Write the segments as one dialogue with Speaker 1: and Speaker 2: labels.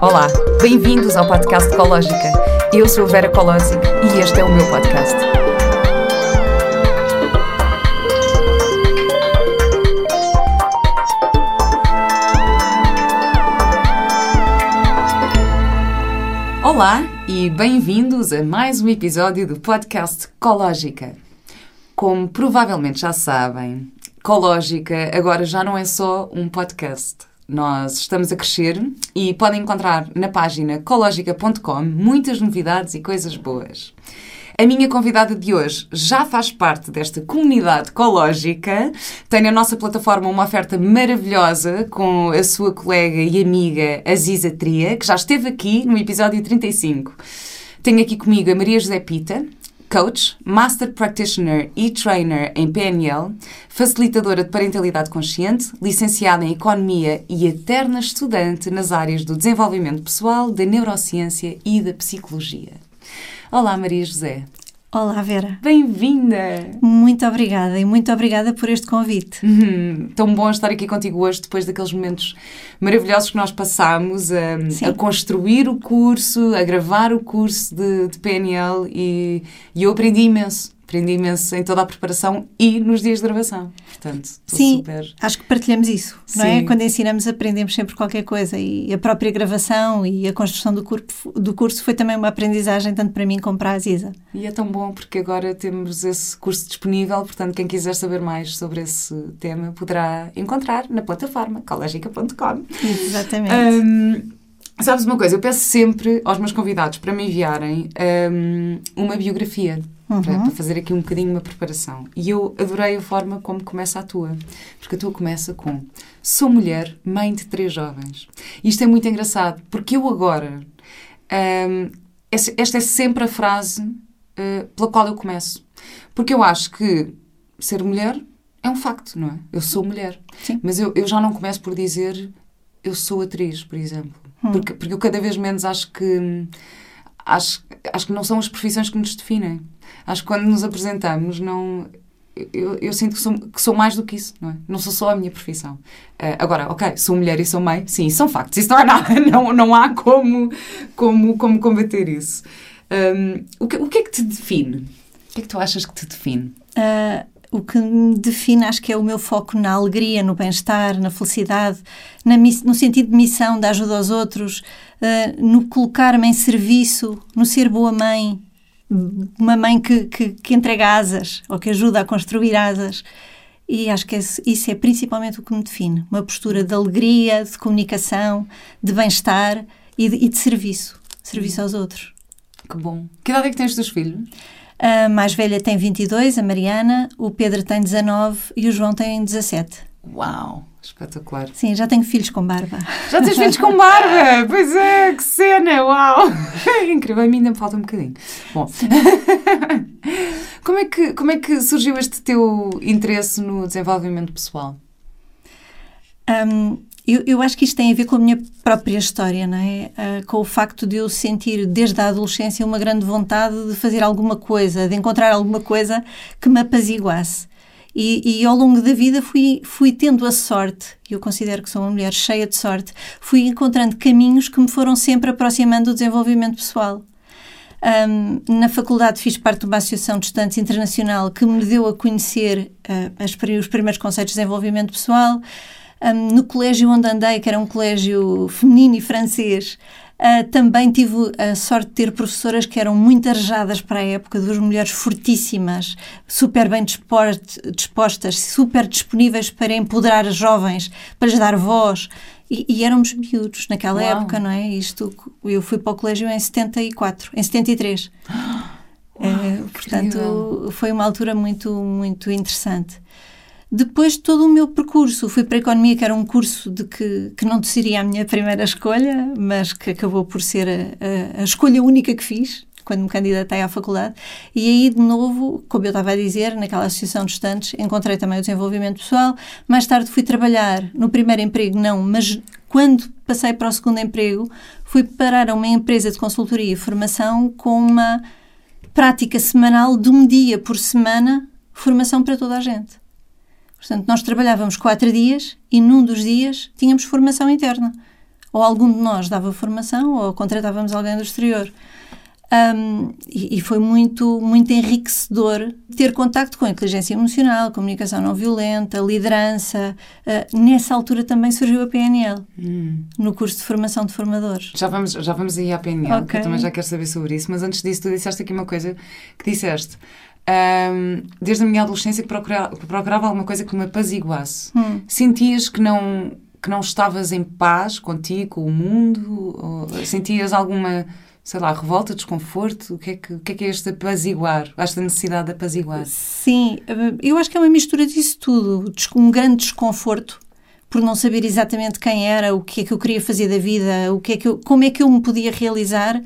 Speaker 1: Olá, bem-vindos ao podcast Ecológica. Eu sou Vera Colosic e este é o meu podcast. Olá e bem-vindos a mais um episódio do podcast Ecológica. Como provavelmente já sabem, Ecológica agora já não é só um podcast. Nós estamos a crescer e podem encontrar na página ecologica.com muitas novidades e coisas boas. A minha convidada de hoje já faz parte desta comunidade ecológica. Tem na nossa plataforma uma oferta maravilhosa com a sua colega e amiga Aziza Tria, que já esteve aqui no episódio 35. Tenho aqui comigo a Maria José Pita, coach, master practitioner e trainer em PNL, facilitadora de parentalidade consciente, licenciada em economia e eterna estudante nas áreas do desenvolvimento pessoal, da neurociência e da psicologia. Olá, Maria José.
Speaker 2: Olá, Vera.
Speaker 1: Bem-vinda!
Speaker 2: Muito obrigada e muito obrigada por este convite.
Speaker 1: Uhum. Tão bom estar aqui contigo hoje, depois daqueles momentos maravilhosos que nós passámos a, a construir o curso, a gravar o curso de, de PNL e, e eu aprendi imenso aprendi imenso em toda a preparação e nos dias de gravação. Portanto,
Speaker 2: Sim,
Speaker 1: super...
Speaker 2: acho que partilhamos isso, Sim. não é? Quando ensinamos, aprendemos sempre qualquer coisa e a própria gravação e a construção do, corpo, do curso foi também uma aprendizagem tanto para mim como para a Aziza.
Speaker 1: E é tão bom porque agora temos esse curso disponível, portanto, quem quiser saber mais sobre esse tema poderá encontrar na plataforma cológica.com.
Speaker 2: Exatamente.
Speaker 1: Um, sabes uma coisa, eu peço sempre aos meus convidados para me enviarem um, uma biografia Uhum. Para, para, fazer aqui um bocadinho uma preparação. E eu adorei a forma como começa a tua, porque a tua começa com Sou mulher, mãe de três jovens. E isto é muito engraçado, porque eu agora. Um, esta é sempre a frase uh, pela qual eu começo. Porque eu acho que ser mulher é um facto, não é? Eu sou mulher.
Speaker 2: Sim.
Speaker 1: Mas eu, eu já não começo por dizer eu sou atriz, por exemplo. Hum. Porque, porque eu cada vez menos acho que. Acho, acho que não são as profissões que nos definem acho que quando nos apresentamos, não. Eu, eu sinto que sou, que sou, mais do que isso, não é? Não sou só a minha profissão. Uh, agora, ok, sou mulher e sou mãe, sim, são factos, isso não é nada, não, não há como, como, como combater isso. Um, o, que, o que é que te define? O que é que tu achas que te define?
Speaker 2: Uh, o que me define, acho que é o meu foco na alegria, no bem-estar, na felicidade, na, no sentido de missão, da ajuda aos outros, uh, no colocar-me em serviço, no ser boa mãe, uma mãe que, que, que, entrega asas ou que ajuda a construir asas. E acho que isso é principalmente o que me define. Uma postura de alegria, de comunicação, de bem-estar e, e, de serviço. Serviço aos outros.
Speaker 1: Que bom. Que idade é que tens dos filhos?
Speaker 2: A mais velha tem 22, a Mariana, o Pedro tem 19 e o João tem 17.
Speaker 1: Uau! Espetacular.
Speaker 2: Sim, já tenho filhos com barba.
Speaker 1: Já tens filhos com barba? Pois é, que cena, uau! Incrível, a mim ainda me falta um bocadinho. Bom, como, é que, como é que surgiu este teu interesse no desenvolvimento pessoal?
Speaker 2: Um, eu, eu, acho que isto tem a ver com a minha própria história, não é? Uh, com o facto de eu sentir desde a adolescência uma grande vontade de fazer alguma coisa, de encontrar alguma coisa que me apaziguasse. E, e, ao longo da vida fui, fui tendo a sorte, e eu considero que sou uma mulher cheia de sorte, fui encontrando caminhos que me foram sempre aproximando do desenvolvimento pessoal. Um, na faculdade fiz parte de uma associação de estudantes internacional que me deu a conhecer uh, as, os primeiros conceitos de desenvolvimento pessoal. Um, no colégio onde andei, que era um colégio feminino e francês, Uh, também tive a sorte de ter professoras que eram muito arejadas para a época, duas mulheres fortíssimas, super bem dispostas, super disponíveis para empoderar as jovens, para lhes dar voz. E, e éramos miúdos naquela Uau. época, não é? Isto, eu fui para o colégio em 74, em 73. Uau, é, portanto, foi uma altura muito, muito interessante. Depois de todo o meu percurso, fui para a Economia, que era um curso de que, que não seria a minha primeira escolha, mas que acabou por ser a, a, a escolha única que fiz, quando me candidatei à faculdade. E aí, de novo, como eu estava a dizer, naquela associação de estudantes, encontrei também o desenvolvimento pessoal. Mais tarde fui trabalhar no primeiro emprego, não, mas quando passei para o segundo emprego, fui parar a uma empresa de consultoria e formação com uma prática semanal de um dia por semana, formação para toda a gente. Portanto, nós trabalhávamos quatro dias e num dos dias tínhamos formação interna. ou algum de nós dava formação ou contratávamos alguém do exterior. Um, e, e, foi muito, muito enriquecedor ter contacto com a inteligência emocional, comunicação não violenta, liderança. Uh, nessa altura também surgiu a PNL, hum. no curso de formação de formadores.
Speaker 1: Já vamos, já vamos aí à PNL, okay. que eu também já quero saber sobre isso, mas antes disso, tu disseste aqui uma coisa que disseste. Um, desde a minha adolescência que procurava, procurava alguma coisa que me apaziguasse. Hum. Sentias que não, que não estavas em paz contigo, com o mundo? Sentias alguma sei lá, revolta, desconforto? O que é que, que, é, que é este apaziguar? Esta necessidade de apaziguar?
Speaker 2: Sim, eu acho que é uma mistura disso tudo. Um grande desconforto por não saber exatamente quem era, o que é que eu queria fazer da vida, o que é que eu, como é que eu me podia realizar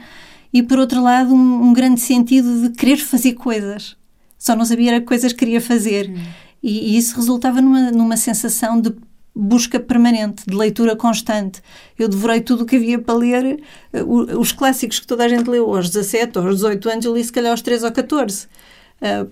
Speaker 2: e, por outro lado, um, um grande sentido de querer fazer coisas. Só não sabia que coisas queria fazer. Hum. E, e, isso resultava numa, numa sensação de busca permanente, de leitura constante. Eu devorei tudo o que havia para ler, eh, os clássicos que toda a gente leu aos 17, aos 18 anos, eu li se calhar aos 13 ou 14. Uh,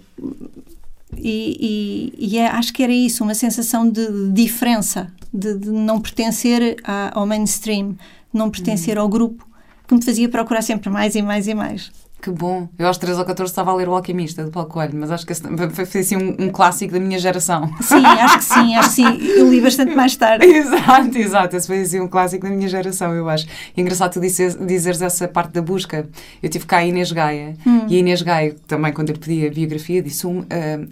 Speaker 2: e, e, e é, acho que era isso, uma sensação de diferença, de, de não pertencer a, ao mainstream, não pertencer uhum. ao grupo, que me fazia procurar sempre mais e mais e mais.
Speaker 1: Que bom. Eu aos 13 ou 14 estava a ler O Alquimista, de Paulo Coelho, mas acho que foi assim um, um, clássico da minha geração.
Speaker 2: Sim, acho que sim, acho que sim. Eu li bastante mais tarde.
Speaker 1: exato, exato. Esse foi assim um clássico da minha geração, eu acho. E engraçado tu dizeres, dizeres essa parte da busca. Eu tive cá a Inês Gaia, hum. e a Inês Gaia, também quando eu pedi a biografia, disse um, uh,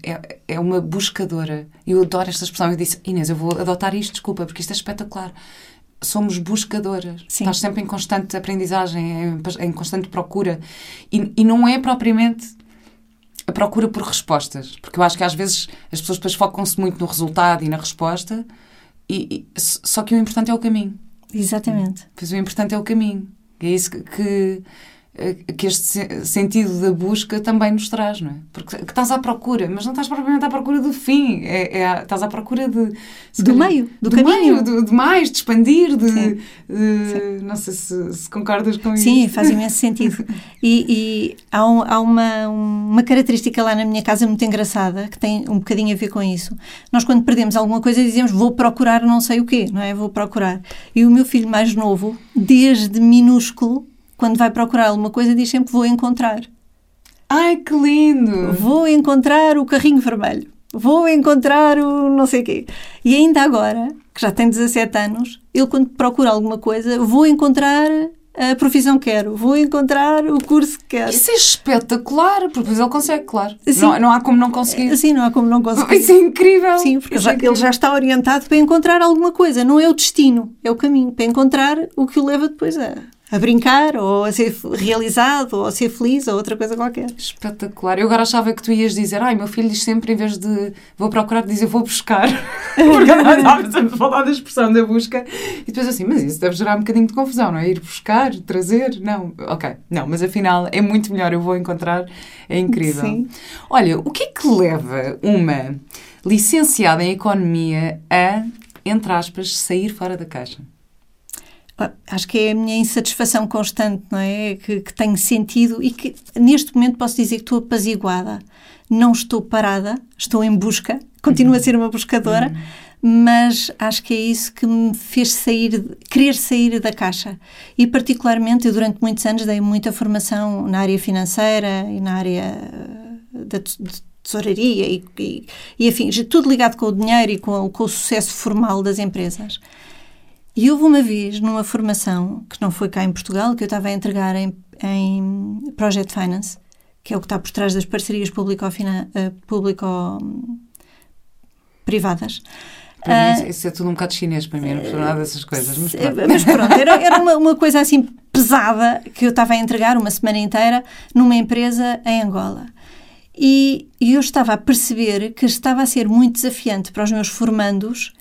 Speaker 1: é, é uma buscadora. Eu adoro esta expressão. Eu disse, Inês, eu vou adotar isto, desculpa, porque isto é espetacular somos buscadoras. Sim. Estás sempre em constante aprendizagem, em, em constante procura. E, e, não é propriamente a procura por respostas. Porque eu acho que às vezes as pessoas depois focam-se muito no resultado e na resposta, e, e, só que o importante é o caminho.
Speaker 2: Exatamente.
Speaker 1: Pois o importante é o caminho. É isso que, que que este sentido da busca também nos traz, não é? Porque que estás à procura, mas não estás propriamente à procura do fim, é, é estás à procura de...
Speaker 2: Do calhar, meio, do, do caminho.
Speaker 1: Meio, de, de, mais, de expandir, de... Sim. de Sim. Não sei se, se, concordas com
Speaker 2: isso. Sim, faz imenso sentido. E, e há, um, há uma, uma característica lá na minha casa muito engraçada, que tem um bocadinho a ver com isso. Nós quando perdemos alguma coisa dizemos, vou procurar não sei o quê, não é? Vou procurar. E o meu filho mais novo, desde minúsculo, quando vai procurar alguma coisa, diz sempre: Vou encontrar.
Speaker 1: Ai, que lindo!
Speaker 2: Vou encontrar o carrinho vermelho. Vou encontrar o não sei quê. E ainda agora, que já tem 17 anos, ele, quando procura alguma coisa, vou encontrar a profissão que quero, vou encontrar o curso que quero.
Speaker 1: Isso é espetacular, porque depois ele consegue, claro. Não, não há como não conseguir.
Speaker 2: Sim, não há como não conseguir.
Speaker 1: Isso é incrível.
Speaker 2: Sim, porque
Speaker 1: já,
Speaker 2: é ele já está orientado para encontrar alguma coisa. Não é o destino, é o caminho, para encontrar o que o leva depois a, a brincar, ou a ser realizado, ou a ser feliz, ou outra coisa qualquer.
Speaker 1: Espetacular. Eu agora achava que tu ias dizer, ai, meu filho diz sempre, em vez de vou procurar, dizer vou buscar. Porque estávamos a falar da expressão da busca. E depois assim, mas isso deve gerar um bocadinho de confusão, não é? Ir buscar, trazer, não. Ok, não, mas afinal é muito melhor, eu vou encontrar, é incrível. Sim. Olha, o que é que leva uma licenciada em Economia a, entre aspas, sair fora da caixa?
Speaker 2: Acho que é a minha insatisfação constante, não é? Que, que tenho sentido e que neste momento posso dizer que estou apaziguada. Não estou parada, estou em busca, continuo a ser uma buscadora, mas acho que é isso que me fez sair, querer sair da caixa. E particularmente, eu durante muitos anos dei muita formação na área financeira e na área eh, da tesouraria e, e, e enfim, tudo ligado com o dinheiro e com, com o sucesso formal das empresas. E houve uma vez, numa formação, que não foi cá em Portugal, que eu estava a entregar em, em Project Finance, que é o que está por trás das parcerias público-privadas. Público
Speaker 1: para mim, isso é tudo um bocado chinês para mim, não percebo nada dessas coisas. Mas pronto,
Speaker 2: mas pronto era, era uma, uma, coisa assim pesada que eu estava a entregar uma semana inteira numa empresa em Angola. E, e eu estava a perceber que estava a ser muito desafiante para os meus formandos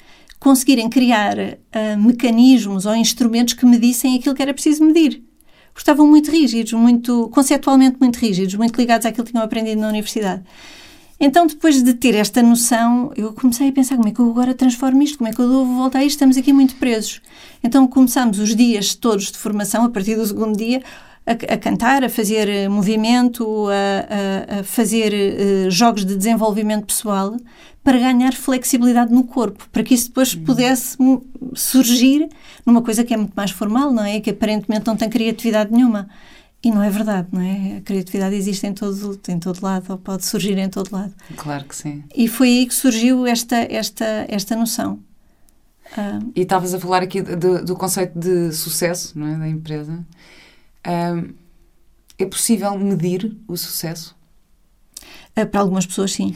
Speaker 2: conseguirem criar uh, mecanismos ou instrumentos que medissem aquilo que era preciso medir. Porque estavam muito rígidos, muito, conceptualmente muito rígidos, muito ligados àquilo que tinham aprendido na universidade. Então, depois de ter esta noção, eu comecei a pensar como é que eu agora transformo isto, como é que eu dou volta a isto, estamos aqui muito presos. Então, começamos os dias todos de formação, a partir do segundo dia, a, a cantar, a fazer eh, movimento, a, a, a fazer uh, jogos de desenvolvimento pessoal, para ganhar flexibilidade no corpo, para que isso depois uhum. pudesse surgir numa coisa que é muito mais formal, não é? Que aparentemente não tem criatividade nenhuma. E não é verdade, não é? A criatividade existe em todo, em todo lado, ou pode surgir em todo lado.
Speaker 1: Claro que sim.
Speaker 2: E foi aí que surgiu esta, esta, esta noção.
Speaker 1: Uh, e estavas a falar aqui do, do, conceito de sucesso não é? da empresa. Uh, é possível medir o sucesso?
Speaker 2: Uh, para algumas pessoas, sim.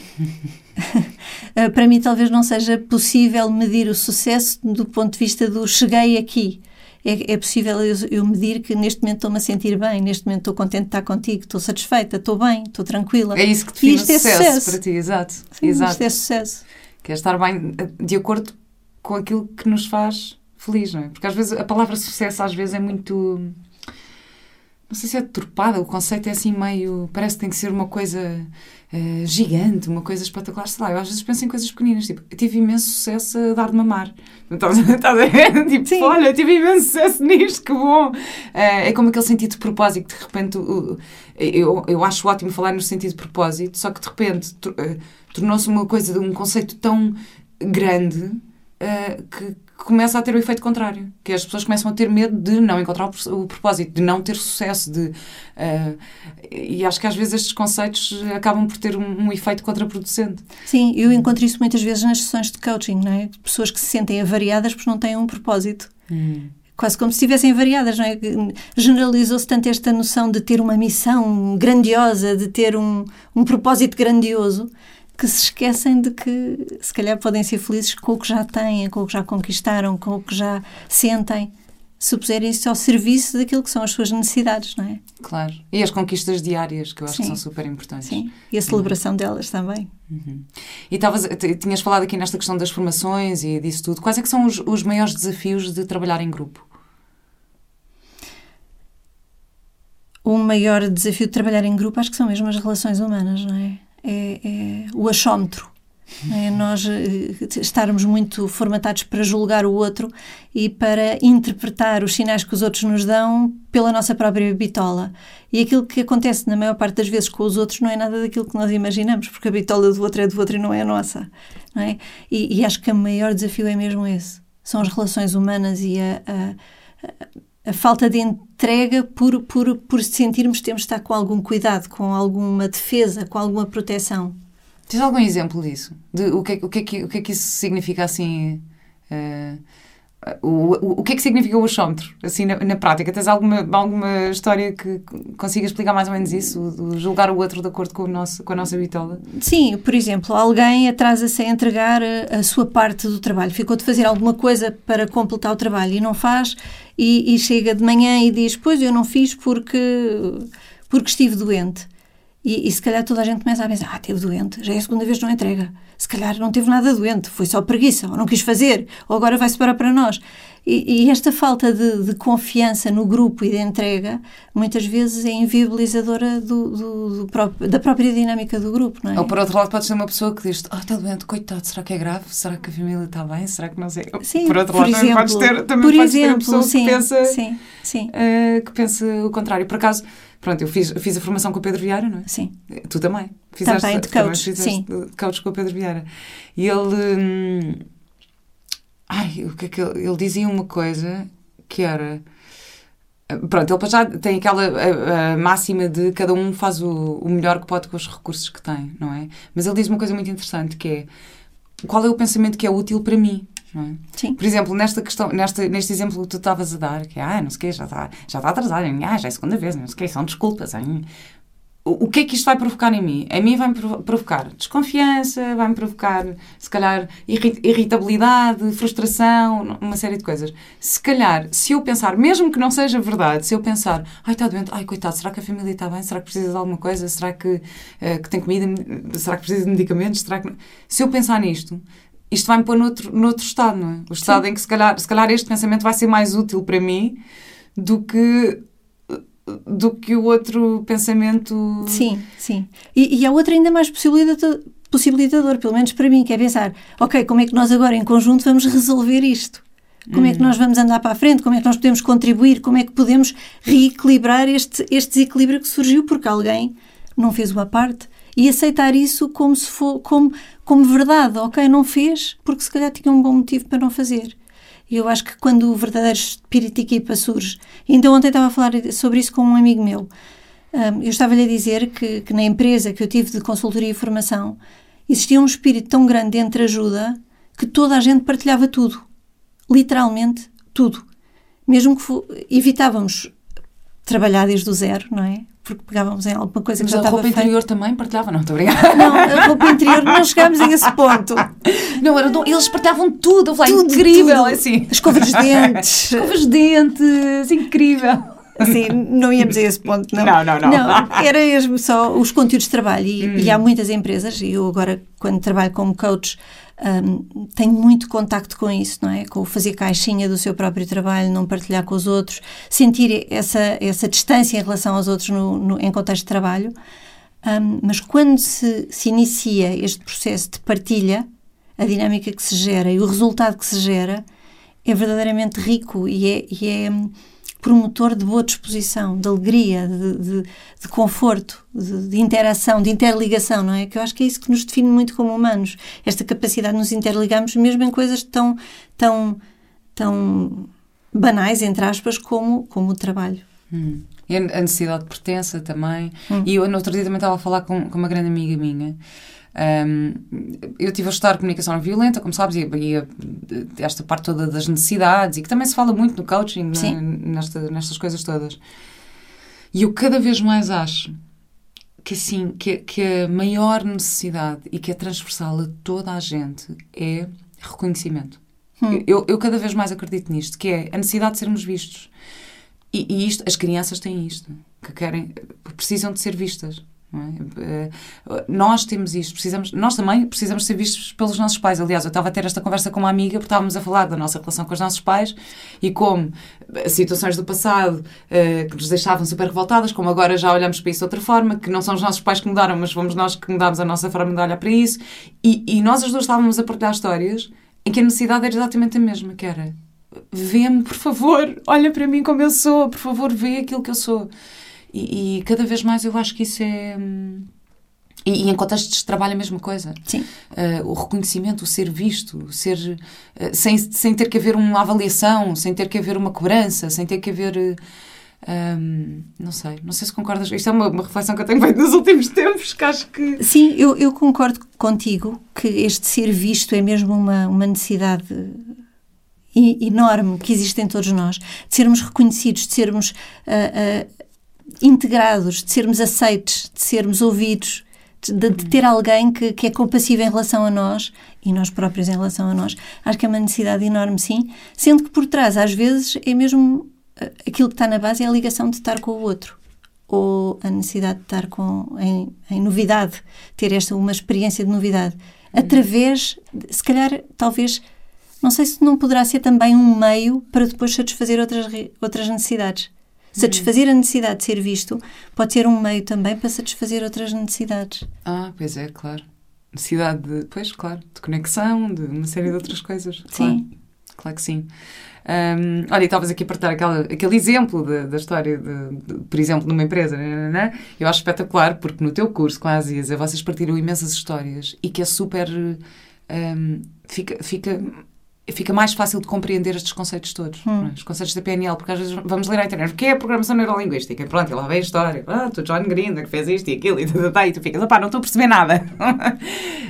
Speaker 2: para mim, talvez não seja possível medir o sucesso do ponto de vista do cheguei aqui é, é possível eu, eu, medir que neste momento estou-me a sentir bem, neste momento estou contente de estar contigo, estou satisfeita, estou bem, estou tranquila.
Speaker 1: É isso que define isto sucesso, é sucesso para ti, exato.
Speaker 2: Sim,
Speaker 1: exato.
Speaker 2: Isto é sucesso.
Speaker 1: Que é estar bem eh, de acordo com aquilo que nos faz feliz, não é? Porque às vezes a palavra sucesso às vezes é muito não sei se é deturpada, o conceito é assim meio. parece que tem que ser uma coisa uh, gigante, uma coisa espetacular. Sei lá, eu às vezes penso em coisas pequeninas, tipo, eu tive imenso sucesso a dar de mamar. Estás a ver? Tipo, Sim. olha, tive imenso sucesso nisto, que bom! Uh, é como aquele sentido de propósito, de repente. Uh, eu, eu acho ótimo falar no sentido de propósito, só que de repente uh, tornou-se uma coisa, um conceito tão grande que começa a ter o efeito contrário, que as pessoas começam a ter medo de não encontrar o, o propósito, de não ter sucesso, de uh, e acho que às vezes estes conceitos acabam por ter um, um, efeito contraproducente.
Speaker 2: Sim, eu encontro isso muitas vezes nas sessões de coaching, não é? Pessoas que se sentem avariadas porque não têm um propósito. Hum. Quase como se estivessem variadas, não é? Generalizou-se tanto esta noção de ter uma missão grandiosa, de ter um, um propósito grandioso, que se esquecem de que se calhar podem ser felizes com o que já têm, com o que já conquistaram, com o que já sentem, se puserem isso ao serviço daquilo que são as suas necessidades, não é?
Speaker 1: Claro. E as conquistas diárias, que eu acho Sim. que são super importantes.
Speaker 2: Sim, e a celebração uhum. delas também.
Speaker 1: Uhum. E tavas, tinhas falado aqui nesta questão das formações e disso tudo. Quais é que são os, os maiores desafios de trabalhar em grupo?
Speaker 2: O maior desafio de trabalhar em grupo acho que são mesmo as relações humanas, não é? É, é o achómetro. É nós eh, estarmos muito formatados para julgar o outro e para interpretar os sinais que os outros nos dão pela nossa própria bitola. E aquilo que acontece na maior parte das vezes com os outros não é nada daquilo que nós imaginamos, porque a bitola do outro é do outro e não é a nossa. Não é? E, e acho que o maior desafio é mesmo esse. São as relações humanas e a, a, a falta de entrega por, por, por sentirmos que temos de estar com algum cuidado, com alguma defesa, com alguma proteção.
Speaker 1: Tens algum exemplo disso? De, o, que, o, que é que, o que é que isso significa assim? Uh, o, o, o que é que significa o achómetro, assim, na, na, prática? Tens alguma, alguma história que consiga explicar mais ou menos isso? Julgar o outro de acordo com, o nosso, com a nossa bitola?
Speaker 2: Sim, por exemplo, alguém atrasa-se a entregar a, a, sua parte do trabalho. Ficou de fazer alguma coisa para completar o trabalho e não faz, e, e chega de manhã e diz: Pois eu não fiz porque, porque estive doente. E, e, se calhar toda a gente começa a pensar: ah, teve doente, já é a segunda vez que não entrega. Se calhar não teve nada doente, foi só preguiça, ou não quis fazer, ou agora vai separar para nós. E, e esta falta de, de, confiança no grupo e de entrega, muitas vezes é inviabilizadora do, do, do próprio, da própria dinâmica do grupo, não é?
Speaker 1: Ou por outro lado, pode ser uma pessoa que diz: Ah, oh, está doente, coitado, será que é grave? Será que a família está bem? Será que não sei?
Speaker 2: Sim,
Speaker 1: por outro
Speaker 2: por
Speaker 1: lado,
Speaker 2: exemplo,
Speaker 1: também podes ter, também podes exemplo, ter uma pessoa
Speaker 2: sim,
Speaker 1: que pensa.
Speaker 2: Sim, sim.
Speaker 1: Uh, que pensa o contrário. Por acaso Pronto, eu fiz, fiz a formação com o Pedro Vieira, não é?
Speaker 2: Sim.
Speaker 1: Tu também. Fizeste,
Speaker 2: também, de coach,
Speaker 1: sim. De coach com o Pedro Vieira. E ele... Hum, ai, o que é que ele... Ele dizia uma coisa que era... Pronto, ele já tem aquela a, a máxima de cada um faz o, o melhor que pode com os recursos que tem, não é? Mas ele diz uma coisa muito interessante que é qual é o pensamento que é útil para mim? É? Por exemplo, nesta questão, nesta, neste exemplo que tu estavas a dar, que é, ah, não sei o quê, já está, já está atrasado, ah, já é a segunda vez, não sei o quê, são desculpas. Hein? O, o que é que isto vai provocar em mim? A mim vai-me provocar desconfiança, vai-me provocar, se calhar, irritabilidade, frustração, uma série de coisas. Se calhar, se eu pensar, mesmo que não seja verdade, se eu pensar, ai, está doente, ai, coitado, será que a família está bem? Será que precisa de alguma coisa? Será que, uh, que tem comida? Será que precisa de medicamentos? Será que... Se eu pensar nisto, isto vai-me pôr noutro, noutro estado, não é? O estado Sim. em que se calhar, se calhar este pensamento vai ser mais útil para mim do que do que o outro pensamento.
Speaker 2: Sim, sim. E, e há outro ainda mais possibilitador, possibilitador, pelo menos para mim, que é pensar, ok, como é que nós agora em conjunto vamos resolver isto? Como é que nós vamos andar para a frente? Como é que nós podemos contribuir? Como é que podemos reequilibrar este, este desequilíbrio que surgiu porque alguém não fez uma parte e aceitar isso como se for como, como verdade. Ok, não fez porque se calhar tinha um bom motivo para não fazer. E eu acho que quando o verdadeiro espírito de equipa surge, então ontem estava a falar sobre isso com um amigo meu. Um, eu estava-lhe a dizer que, que na empresa que eu tive de consultoria e formação existia um espírito tão grande de entreajuda que toda a gente partilhava tudo. Literalmente tudo. Mesmo que evitávamos trabalhar desde o zero, não é? Porque pegávamos em alguma coisa
Speaker 1: Mas
Speaker 2: que já
Speaker 1: a
Speaker 2: estava
Speaker 1: roupa
Speaker 2: feita.
Speaker 1: interior também partilhava, não, estou obrigada.
Speaker 2: Não, a roupa interior não chegámos a esse ponto.
Speaker 1: Não, era, eles partilhavam tudo, eu falei,
Speaker 2: Tudo,
Speaker 1: incrível,
Speaker 2: tudo.
Speaker 1: assim.
Speaker 2: Escova dos dentes.
Speaker 1: Escovas de dentes, incrível.
Speaker 2: Assim, não íamos a esse ponto, não.
Speaker 1: Não, não, não.
Speaker 2: era mesmo só os conteúdos de trabalho. E, e há muitas empresas, e eu agora, quando trabalho como coach, hum, tenho muito contacto com isso, não é? Com fazer caixinha do seu próprio trabalho, não partilhar com os outros, sentir essa, essa distância em relação aos outros no, no- em contexto de trabalho. Hum, mas quando se, se inicia este processo de partilha, a dinâmica que se gera e o resultado que se gera é verdadeiramente rico e é, e é promotor de boa disposição, de alegria, de, de- de conforto, de, de interação, de interligação, não é? Que eu acho que é isso que nos define muito como humanos. Esta capacidade de nos interligarmos mesmo em coisas tão, tão, tão banais, entre aspas, como, como o trabalho.
Speaker 1: Hum. E a necessidade de pertença também. E eu, no outro dia, também estava a falar com, com uma grande amiga minha. Um, eu estive a estudar comunicação não violenta, como sabes, e, e esta parte toda das necessidades, e que também se fala muito no coaching?
Speaker 2: Sim.
Speaker 1: Nesta, nestas coisas todas. E eu cada vez mais acho que, assim, que, que a maior necessidade e que é transversal a toda a gente é reconhecimento. Eu, eu cada vez mais acredito nisto, que é a necessidade de sermos vistos. E, e isto, as crianças têm isto, que querem, precisam de ser vistas. É? Eh, Nós temos isto, precisamos, nós também precisamos ser vistos pelos nossos pais. Aliás, eu estava a ter esta conversa com uma amiga porque estávamos a falar da nossa relação com os nossos pais e como eh, situações do passado eh, que nos deixavam super revoltadas, como agora já olhamos para isso de outra forma, que não são os nossos pais que mudaram, mas fomos nós que mudámos a nossa forma de olhar para isso. E, e nós as duas estávamos a partilhar histórias em que a necessidade era exatamente a mesma, que era vê-me, por favor, olha para mim como eu sou, por favor, vê aquilo que eu sou. E, e cada vez mais eu acho que isso é. hum, E, e em contextos de trabalho a mesma coisa.
Speaker 2: Sim.
Speaker 1: Uh, o reconhecimento, o ser visto, o ser. uh, sem, sem ter que haver uma avaliação, sem ter que haver uma cobrança, sem ter que haver. uh, hum, não sei, não sei se concordas. Isto é uma, uma reflexão que eu tenho feito nos últimos tempos, que acho que.
Speaker 2: Sim, eu, eu concordo contigo que este ser visto é mesmo uma, uma necessidade enorme que existe em todos nós, de sermos reconhecidos, de sermos ah, ah, integrados, de sermos aceites, de sermos ouvidos, de, de- ter alguém que, que é compassivo em relação a nós e nós próprios em relação a nós. Acho que é uma necessidade enorme, sim, sendo que por trás, às vezes, é mesmo ah, aquilo que está na base é a ligação de estar com o outro ou a necessidade de estar com, em, em novidade, ter esta uma experiência de novidade, através, de- se calhar, talvez, não sei se não poderá ser também um meio para depois satisfazer outras, outras necessidades. Satisfazer a necessidade de ser visto pode ser um meio também para satisfazer outras necessidades.
Speaker 1: Ah, pois é, claro. Necessidade de. Pois, claro, de conexão, de uma série de outras coisas. Claro.
Speaker 2: Sim.
Speaker 1: Claro que sim. Hum, olha, e estavas aqui a partilhar aquela, aquele exemplo da, da história, de, de, por exemplo, numa empresa. nananã. Eu acho espetacular, porque no teu curso com a Aziza vocês partilham imensas histórias e que é super. hum, fica, fica, fica mais fácil de compreender estes conceitos todos. não é? Os conceitos da PNL, porque às vezes vamos ler à internet o que é a programação neurolinguística. Pronto, e lá vem a história. Ah, tu John Grinder que fez isto e aquilo e, tá, e tu ficas, opá, não estou a perceber nada.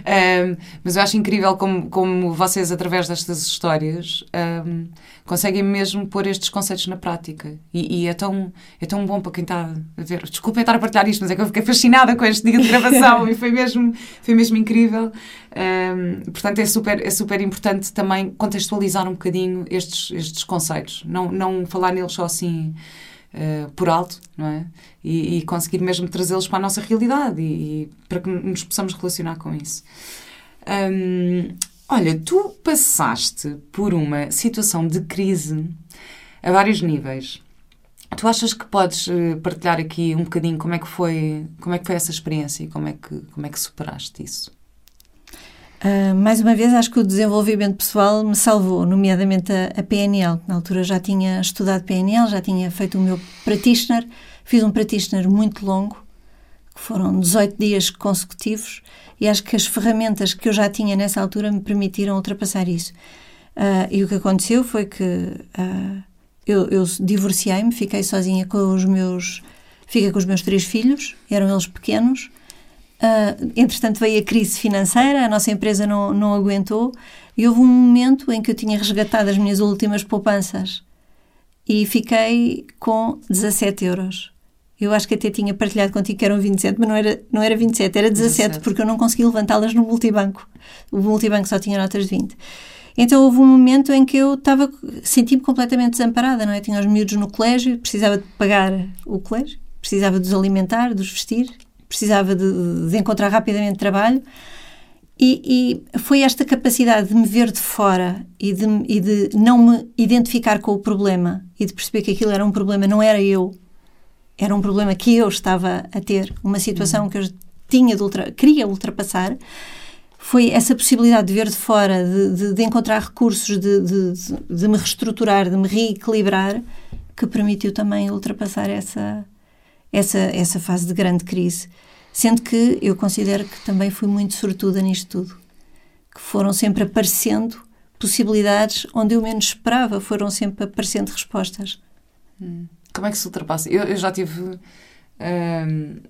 Speaker 1: Hum, mas eu acho incrível como, como vocês, através destas histórias, hum, conseguem mesmo pôr estes conceitos na prática. E, e é, tão, é tão bom para quem está a ver. Desculpem estar a partilhar isto, mas é que eu fiquei fascinada com este dia de gravação e foi mesmo, foi mesmo incrível. Hum, portanto, é super, é super importante também contextualizar um bocadinho estes, estes conceitos. Não, não falar neles só assim. Uh, por alto, não é? E, e conseguir mesmo trazê-los para a nossa realidade e, e para que nos possamos relacionar com isso. Hum, olha, tu passaste por uma situação de crise a vários níveis. Tu achas que podes eh, partilhar aqui um bocadinho como é que foi, como é que foi essa experiência e como é que, como é que superaste isso?
Speaker 2: Ah, mais uma vez, acho que o desenvolvimento pessoal me salvou, nomeadamente a, a PNL. Na altura já tinha estudado PNL, já tinha feito o meu practitioner, fiz um practitioner muito longo, que foram 18 dias consecutivos, e acho que as ferramentas que eu já tinha nessa altura me permitiram ultrapassar isso. Uh, e o que aconteceu foi que uh, eu, eu divorciei-me, fiquei sozinha com os meus. Fiquei com os meus três filhos, eram eles pequenos. Uh, entretanto, veio a crise financeira, a nossa empresa não, não aguentou, e houve um momento em que eu tinha resgatado as minhas últimas poupanças e fiquei com 17 euros. Eu acho que até tinha partilhado contigo que eram 27, mas não era, não era 27, era 17, 17. porque eu não consegui levantá-las no multibanco. O multibanco só tinha notas de 20. Então houve um momento em que eu estava, senti-me completamente desamparada, não é? Tinha os miúdos no colégio, precisava de pagar o colégio, precisava de os alimentar, de os vestir, precisava de, de encontrar rapidamente trabalho. E, e, foi esta capacidade de me ver de fora e de, e de não me identificar com o problema e de perceber que aquilo era um problema, não era eu, era um problema que eu estava a ter, uma situação uhum. que eu tinha de ultra, queria ultrapassar. Foi essa possibilidade de ver de fora, de, de, de encontrar recursos, de, de, me reestruturar, de me reequilibrar, que permitiu também ultrapassar essa, essa, essa fase de grande crise. Sendo que eu considero que também fui muito sortuda nisto tudo. Que foram sempre aparecendo possibilidades onde eu menos esperava, foram sempre aparecendo respostas.
Speaker 1: Hum. Como é que se ultrapassa? Eu, eu já tive hum,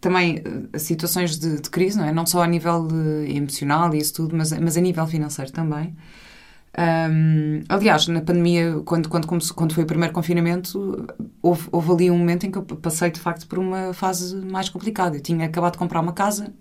Speaker 1: também eh, situações de, de, crise, não é? Não só a nível emocional e isso tudo, mas, mas a nível financeiro também. Um, aliás, na pandemia, quando, quando, quando foi o primeiro confinamento, houve, houve ali um momento em que eu passei de facto por uma fase mais complicada. Eu tinha acabado de comprar uma casa.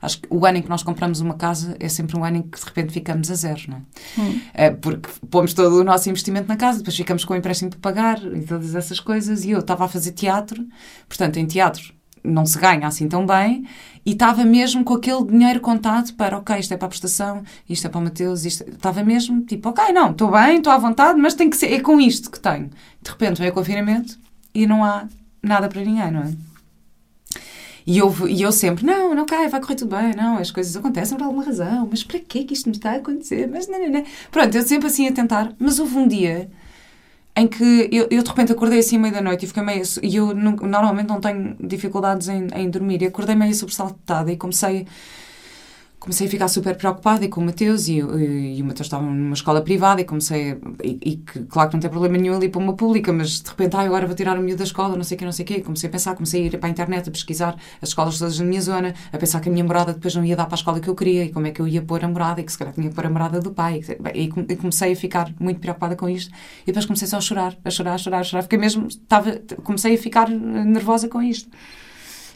Speaker 1: Acho que o ano em que nós compramos uma casa é sempre um ano em que de repente ficamos a zero, não é? Hum. é porque pomos todo o nosso investimento na casa, depois ficamos com o empréstimo para pagar e todas essas coisas. E eu estava a fazer teatro, portanto, em teatro não se ganha assim tão bem, e estava mesmo com aquele dinheiro contado para, ok, isto é para a prestação, isto é para o Mateus, isto... estava mesmo tipo, ok, não, estou bem, estou à vontade, mas tem que ser, é com isto que tenho. De repente vem o confinamento e não há nada para ninguém, não é? E eu, e eu sempre, não, não cai, vai correr tudo bem, não, as coisas acontecem por alguma razão, mas para que que isto me está a acontecer? Mas não, não, não. Pronto, eu sempre assim a tentar, mas houve um dia em que eu, eu de repente acordei assim meio da noite e fiquei meio. E eu normalmente não tenho dificuldades em, em dormir. E acordei meio sobressaltada e comecei comecei a ficar super preocupada e com o Mateus e, e, e o Mateus estava numa escola privada e comecei e, e, que, claro que não tem problema nenhum ali para uma pública mas de repente, ah, agora vou tirar o miúdo da escola não sei o que, não sei o que, comecei a pensar comecei a ir para a internet a pesquisar as escolas todas na minha zona a pensar que a minha morada depois não ia dar para a escola que eu queria e como é que eu ia pôr a morada e que se calhar tinha que pôr a morada do pai. E, e comecei a ficar muito preocupada com isto. E depois comecei só a chorar, a chorar, a chorar, a chorar. Fiquei mesmo, estava, comecei a ficar nervosa com isto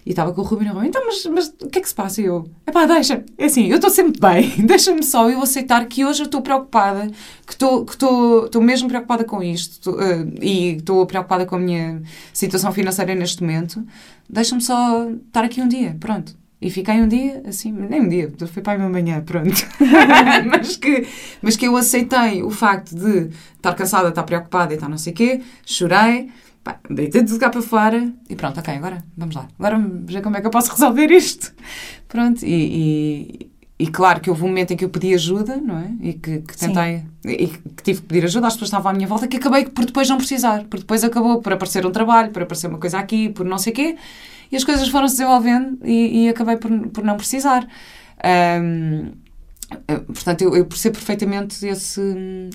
Speaker 1: e estava com o Ruben e o Ruben, então, mas, mas o que é que se passa? E eu, epá, deixa. É assim, eu estou sempre bem, deixa-me só eu aceitar que hoje eu estou preocupada, que estou que estou mesmo preocupada com isto tô, uh, e estou preocupada com a minha situação financeira neste momento. Deixa-me só estar aqui um dia, pronto. E fiquei um dia, assim, nem um dia, foi para a minha manhã, pronto. mas, que, mas que eu aceitei o facto de estar cansada, estar preocupada e estar não sei o quê, chorei, Pá, deitei tudo cá para fora e pronto, ok, agora vamos lá. Agora vamos ver como é que eu posso resolver isto. Pronto, e, e, e claro que houve um momento em que eu pedi ajuda, não é? E que, que tentei, Sim. e que tive que pedir ajuda às pessoas que estavam à minha volta, que acabei por depois não precisar, por depois acabou por aparecer um trabalho, por aparecer uma coisa aqui, por não sei o quê, e as coisas foram se desenvolvendo e, e acabei por, por não precisar. Um, portanto, eu, eu, percebo perfeitamente esse,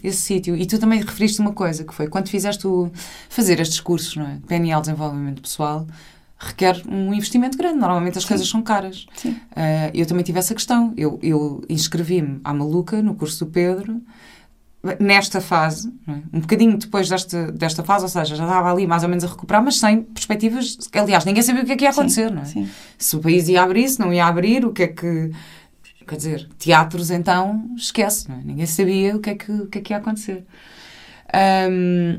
Speaker 1: esse sítio. E tu também referiste uma coisa, que foi quando fizeste o, fazer estes cursos, não é? PNL Desenvolvimento Pessoal, requer um investimento grande. Normalmente as Sim. coisas são caras. Uh, eu também tive essa questão. Eu, eu inscrevi-me à maluca no curso do Pedro, nesta fase, é? um bocadinho depois desta, desta fase, ou seja, já estava ali mais ou menos a recuperar, mas sem perspectivas. Aliás, ninguém sabia o que é que ia acontecer, Sim. não é? Sim. Se o país ia abrir, se não ia abrir, o que é que Quer dizer, teatros então, esquece, é? ninguém sabia o que é que, o que, é que ia acontecer. Um,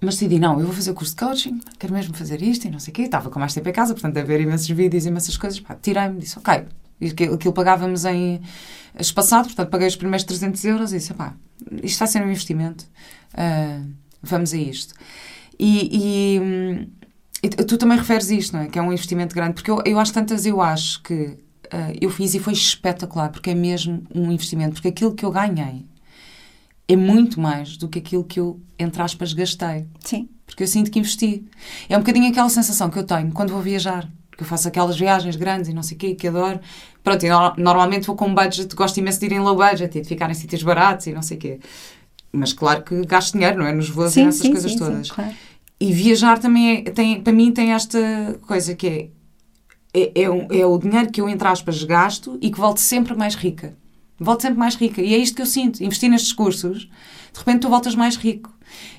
Speaker 1: mas decidi, não, eu vou fazer o curso de coaching, quero mesmo fazer isto e não sei o quê. Estava com mais tempo em casa, portanto, a ver imensos vídeos e imensas coisas. Tirei-me, disse, ok. Aquilo, aquilo pagávamos em espaçado, portanto, paguei os primeiros 300 euros e disse, pá, isto vai ser um investimento, uh, vamos a isto. E, e, e, tu também referes isto, não é? Que é um investimento grande, porque eu, eu às tantas, eu acho que uh, eu fiz e foi espetacular, porque é mesmo um investimento. Porque aquilo que eu ganhei é muito mais do que aquilo que eu, entre aspas, gastei.
Speaker 2: Sim.
Speaker 1: Porque eu sinto que investi. É um bocadinho aquela sensação que eu tenho quando vou viajar. porque eu faço aquelas viagens grandes e não sei o quê, que adoro. Pronto, no, normalmente vou com budget, gosto imenso de ir em low budget e de ficar em sítios baratos e não sei o quê. Mas claro que gasto dinheiro, não é? Nos voos e nessas coisas
Speaker 2: sim,
Speaker 1: todas.
Speaker 2: Sim, claro.
Speaker 1: E viajar também, é, tem, para mim, tem esta coisa que é, é, é, um- é o dinheiro que eu, entre aspas, gasto e que volto sempre mais rica. Volto sempre mais rica. E é isto que eu sinto. Investir nestes cursos, de repente tu voltas mais rico.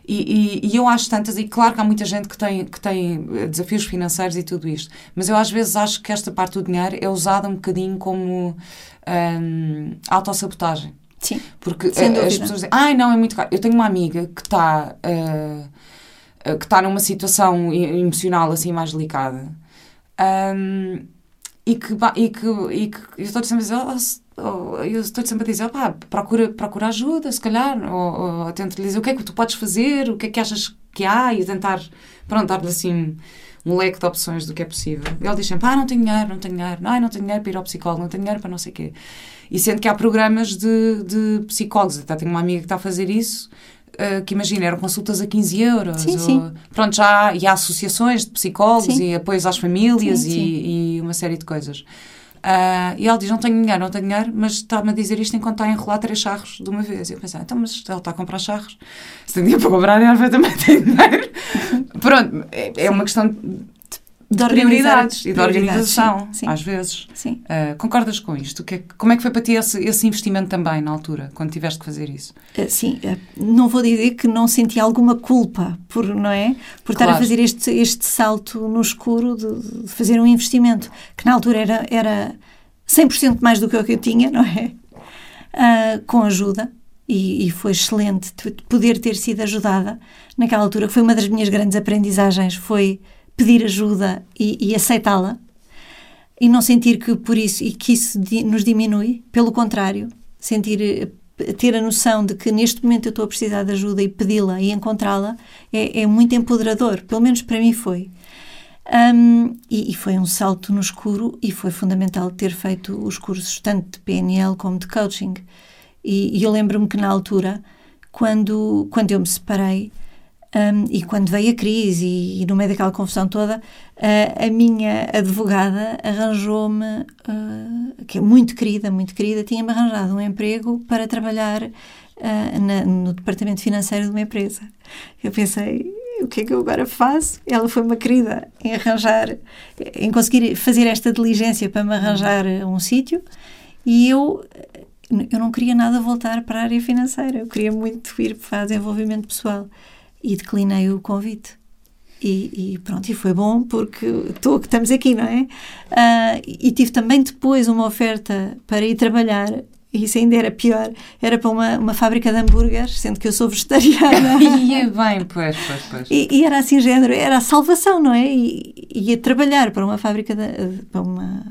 Speaker 1: E, e- e eu acho tantas, e claro que há muita gente que tem, que tem eh, desafios financeiros e tudo isto, mas eu às vezes acho que esta parte do dinheiro é usada um bocadinho como hum, autossabotagem.
Speaker 2: Sim.
Speaker 1: Porque eh, as pessoas dizem, ai não, é muito caro. Eu tenho uma amiga que está eh, que está numa situação emocional assim mais delicada Ahm, e que, e que, e que eu estou sempre a dizer, oh, oh, eu estou sempre a dizer, pá, procura, procura ajuda, se calhar, ou, ou tento lhe dizer o que é que tu podes fazer, o que é que achas que há e tentar, pronto, dar-lhe assim um leque de opções do que é possível. E ele diz sempre, ah, não tenho dinheiro, não tenho dinheiro, ai, não tenho dinheiro para ir ao psicólogo, não tenho dinheiro para não sei o quê. E sendo que há programas de, de psicólogos, até tenho uma amiga que está a fazer isso, eh, que imagina, eram consultas a 15 euros.
Speaker 2: Sim,
Speaker 1: ou-
Speaker 2: sim.
Speaker 1: Pronto, já há, e há associações de psicólogos
Speaker 2: Sim.
Speaker 1: e apoios às famílias e, e uma série de coisas. Ah, e ela diz: Não tenho dinheiro, não tenho dinheiro, mas está-me a dizer isto enquanto está a enrolar três charros de uma vez. E eu pensei: Então, mas ela está a comprar charros. Se tem dinheiro para comprar, ela também tem dinheiro. Pronto, é, é uma questão de prioridades e
Speaker 2: prioridades,
Speaker 1: organização,
Speaker 2: sim, sim.
Speaker 1: às vezes.
Speaker 2: Sim.
Speaker 1: Ah, concordas com isto? Que é que- como é que foi para ti esse, esse investimento também na altura, quando tiveste que fazer isso?
Speaker 2: Eh, Sim, eh, não vou dizer que não senti alguma culpa por, não é? Por estar a
Speaker 1: Claro.
Speaker 2: fazer este, este salto no escuro de, de fazer um investimento que na altura era, era 100% mais do que o que eu tinha, não é? Com ajuda. E, e foi excelente de poder ter sido ajudada naquela altura, que foi uma das minhas grandes aprendizagens, foi pedir ajuda e, e aceitá-la e não sentir que por isso e que isso nos diminui, pelo contrário, sentir eh, ter a noção de que neste momento eu estou a precisar de ajuda e pedi-la e encontrá-la é, é muito empoderador, pelo menos para mim foi. Um, e, e foi um salto no escuro e foi fundamental ter feito os cursos tanto de PNL como de coaching. E, e eu lembro-me que na altura, quando, quando eu me separei, um, e quando veio a crise e, e no meio daquela confusão toda, a- a minha advogada arranjou-me, uh, que é muito querida, muito querida, tinha-me arranjado um emprego para trabalhar uh, na- no departamento financeiro de uma empresa. Eu pensei, o que é que eu agora faço? Ela foi uma querida em arranjar, em conseguir fazer esta diligência para me arranjar um sítio e eu eu não queria nada voltar para a área financeira, eu queria muito ir para desenvolvimento pessoal e declinei o convite. E, e pronto, e foi bom porque tô, estamos aqui, não é? Ah, e tive também depois uma oferta para ir trabalhar, e isso ainda era pior, era para uma, uma fábrica de hambúrgueres, sendo que eu sou vegetariana.
Speaker 1: E é bem, pois, pois, pois.
Speaker 2: E, e era assim, género, era a salvação, não é? E ia trabalhar para uma fábrica, de, para, uma,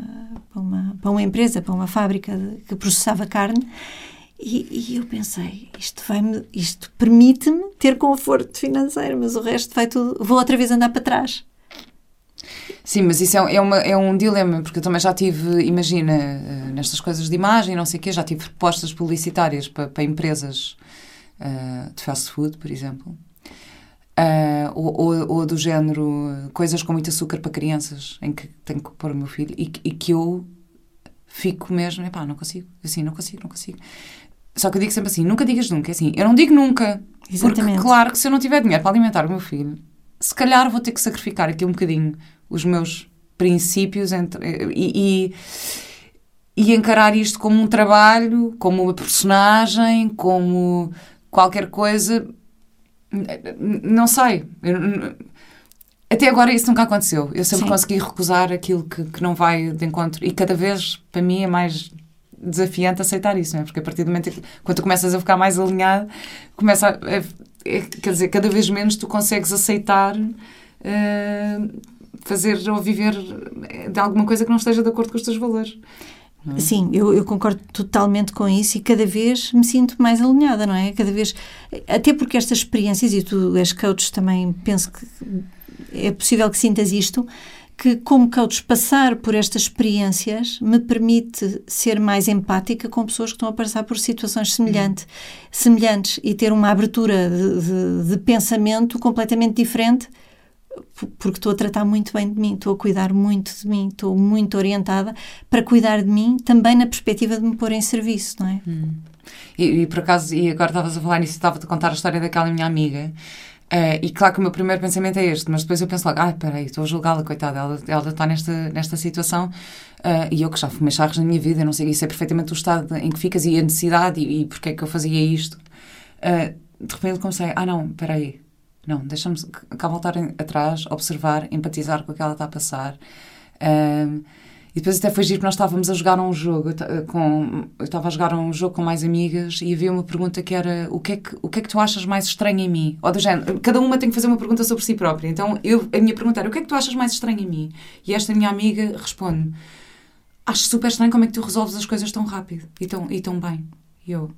Speaker 2: para, uma, para uma empresa, para uma fábrica de- que processava carne. E, e eu pensei, isto, isto permite-me ter conforto financeiro, mas o resto vai tudo, vou outra vez andar para trás.
Speaker 1: Sim, mas isso é, é, uma, é um dilema, porque eu também já tive, imagina, eh, nestas coisas de imagem, não sei o quê, já tive propostas publicitárias para, para empresas eh, de fast food, por exemplo. Ah, ou, ou, ou do género coisas com muito açúcar para crianças, em que tenho que pôr o meu filho, e, e que eu fico mesmo, epá, não consigo, assim, não consigo, não consigo. Só que eu digo sempre assim, nunca digas nunca, é assim, eu não digo nunca,
Speaker 2: Exatamente.
Speaker 1: porque claro que se eu não tiver dinheiro para alimentar o meu filho, se calhar vou ter que sacrificar aqui um bocadinho os meus princípios entre- e, e, e encarar isto como um trabalho, como uma personagem, como qualquer coisa. Não sei. Eu até agora isso nunca aconteceu. Eu sempre
Speaker 2: Sim.
Speaker 1: consegui recusar aquilo que, que não vai de encontro. E cada vez, para mim, é mais desafiante aceitar isso, não é? Porque a partir do momento que quando tu começas a ficar mais alinhado, começa a, é- quer dizer, cada vez menos tu consegues aceitar eh, fazer ou viver de alguma coisa que não esteja de acordo com os teus valores.
Speaker 2: Sim, eu, eu concordo totalmente com isso e cada vez me sinto mais alinhada, não é? Cada vez, até porque estas experiências, e tu és coach também, penso que é possível que sintas isto, que como coach passar por estas experiências me permite ser mais empática com pessoas que estão a passar por situações semelhante, semelhantes e ter uma abertura de, de- de pensamento completamente diferente porque estou a tratar muito bem de mim, estou a cuidar muito de mim, estou muito orientada para cuidar de mim também na perspectiva de me pôr em serviço, não é?
Speaker 1: Hum. E, e, por acaso, e agora estavas a falar nisso, estava-te a contar a história daquela minha amiga. Uh, e claro que o meu primeiro pensamento é este, mas depois eu penso logo, ah, peraí, estou a julgá-la, coitada, ela, ela está nesta, nesta situação uh, e eu que já fumei charros na minha vida, não sei, isso é perfeitamente o estado em que ficas e a necessidade e, e porque é que eu fazia isto. Uh, de repente comecei, ah não, peraí, não, deixa-me cá voltar atrás, observar, empatizar com o que ela está a passar. Uh, e depois até foi giro, nós estávamos a jogar um jogo, com, eu estava a jogar um jogo com mais amigas e havia uma pergunta que era o que é que, o que, é que tu achas mais estranho em mim? Ou do género, cada uma tem que fazer uma pergunta sobre si própria. Então eu, a minha pergunta era o que é que tu achas mais estranho em mim? E esta minha amiga responde acho super estranho como é que tu resolves as coisas tão rápido e tão, e tão bem. E eu,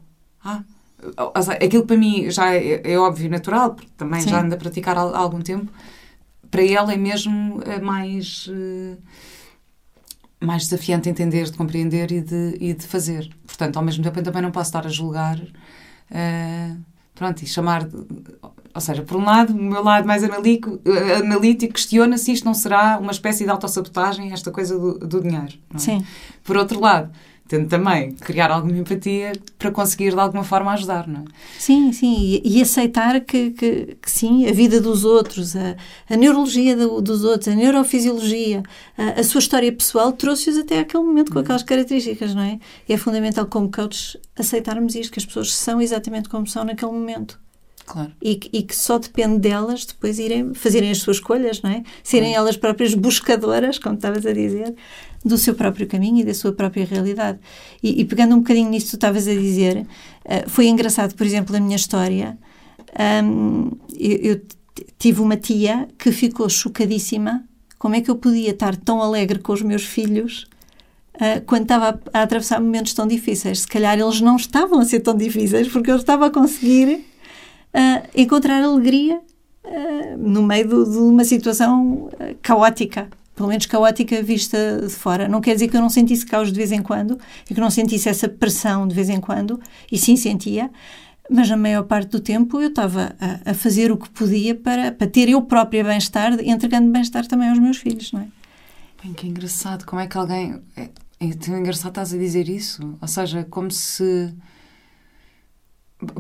Speaker 1: ah, aquilo para mim já é, é óbvio natural, porque também Sim. já ando a praticar há, há, algum tempo. Para ela é mesmo eh, mais. Uh, mais desafiante de entender, de compreender e de, e de fazer. Portanto, ao mesmo tempo, eu também não posso estar a julgar. Uh, pronto, e chamar. De, ou seja, por um lado, o meu lado mais analítico, analítico questiona se isto não será uma espécie de autossabotagem, esta coisa do, do dinheiro. É?
Speaker 2: Sim.
Speaker 1: Por outro lado, tento também criar alguma empatia para conseguir de alguma forma ajudar, não é?
Speaker 2: Sim, sim, e, e aceitar que, que, que, sim, a vida dos outros, a, a neurologia do, dos outros, a neurofisiologia, a, a sua história pessoal trouxe-os até aquele momento com uhum. aquelas características, não é? E é fundamental como coaches aceitarmos isto, que as pessoas são exatamente como são naquele momento.
Speaker 1: Claro.
Speaker 2: E, e, que só depende delas depois irem fazerem as suas escolhas, não é? Serem elas próprias buscadoras, como estavas a dizer, do seu próprio caminho e da sua própria realidade. E, e pegando um bocadinho nisso que tu estavas a dizer, uh, foi engraçado, por exemplo, a minha história. Um, eu, eu tive uma tia que ficou chocadíssima. Como é que eu podia estar tão alegre com os meus filhos Uh, quando estava a, a, atravessar momentos tão difíceis. Se calhar eles não estavam a ser tão difíceis porque eu estava a conseguir uh, encontrar alegria uh, no meio do, de uma situação caótica pelo menos caótica vista de fora. Não quer dizer que eu não sentisse caos de vez em quando e que não sentisse essa pressão de vez em quando, e sim sentia, mas na maior parte do tempo eu estava a, a fazer o que podia para, para ter eu própria bem-estar, entregando bem-estar também aos meus filhos, não é?
Speaker 1: Bem, que engraçado, como é que alguém. É, é tão engraçado estás a dizer isso. Ou seja, como se.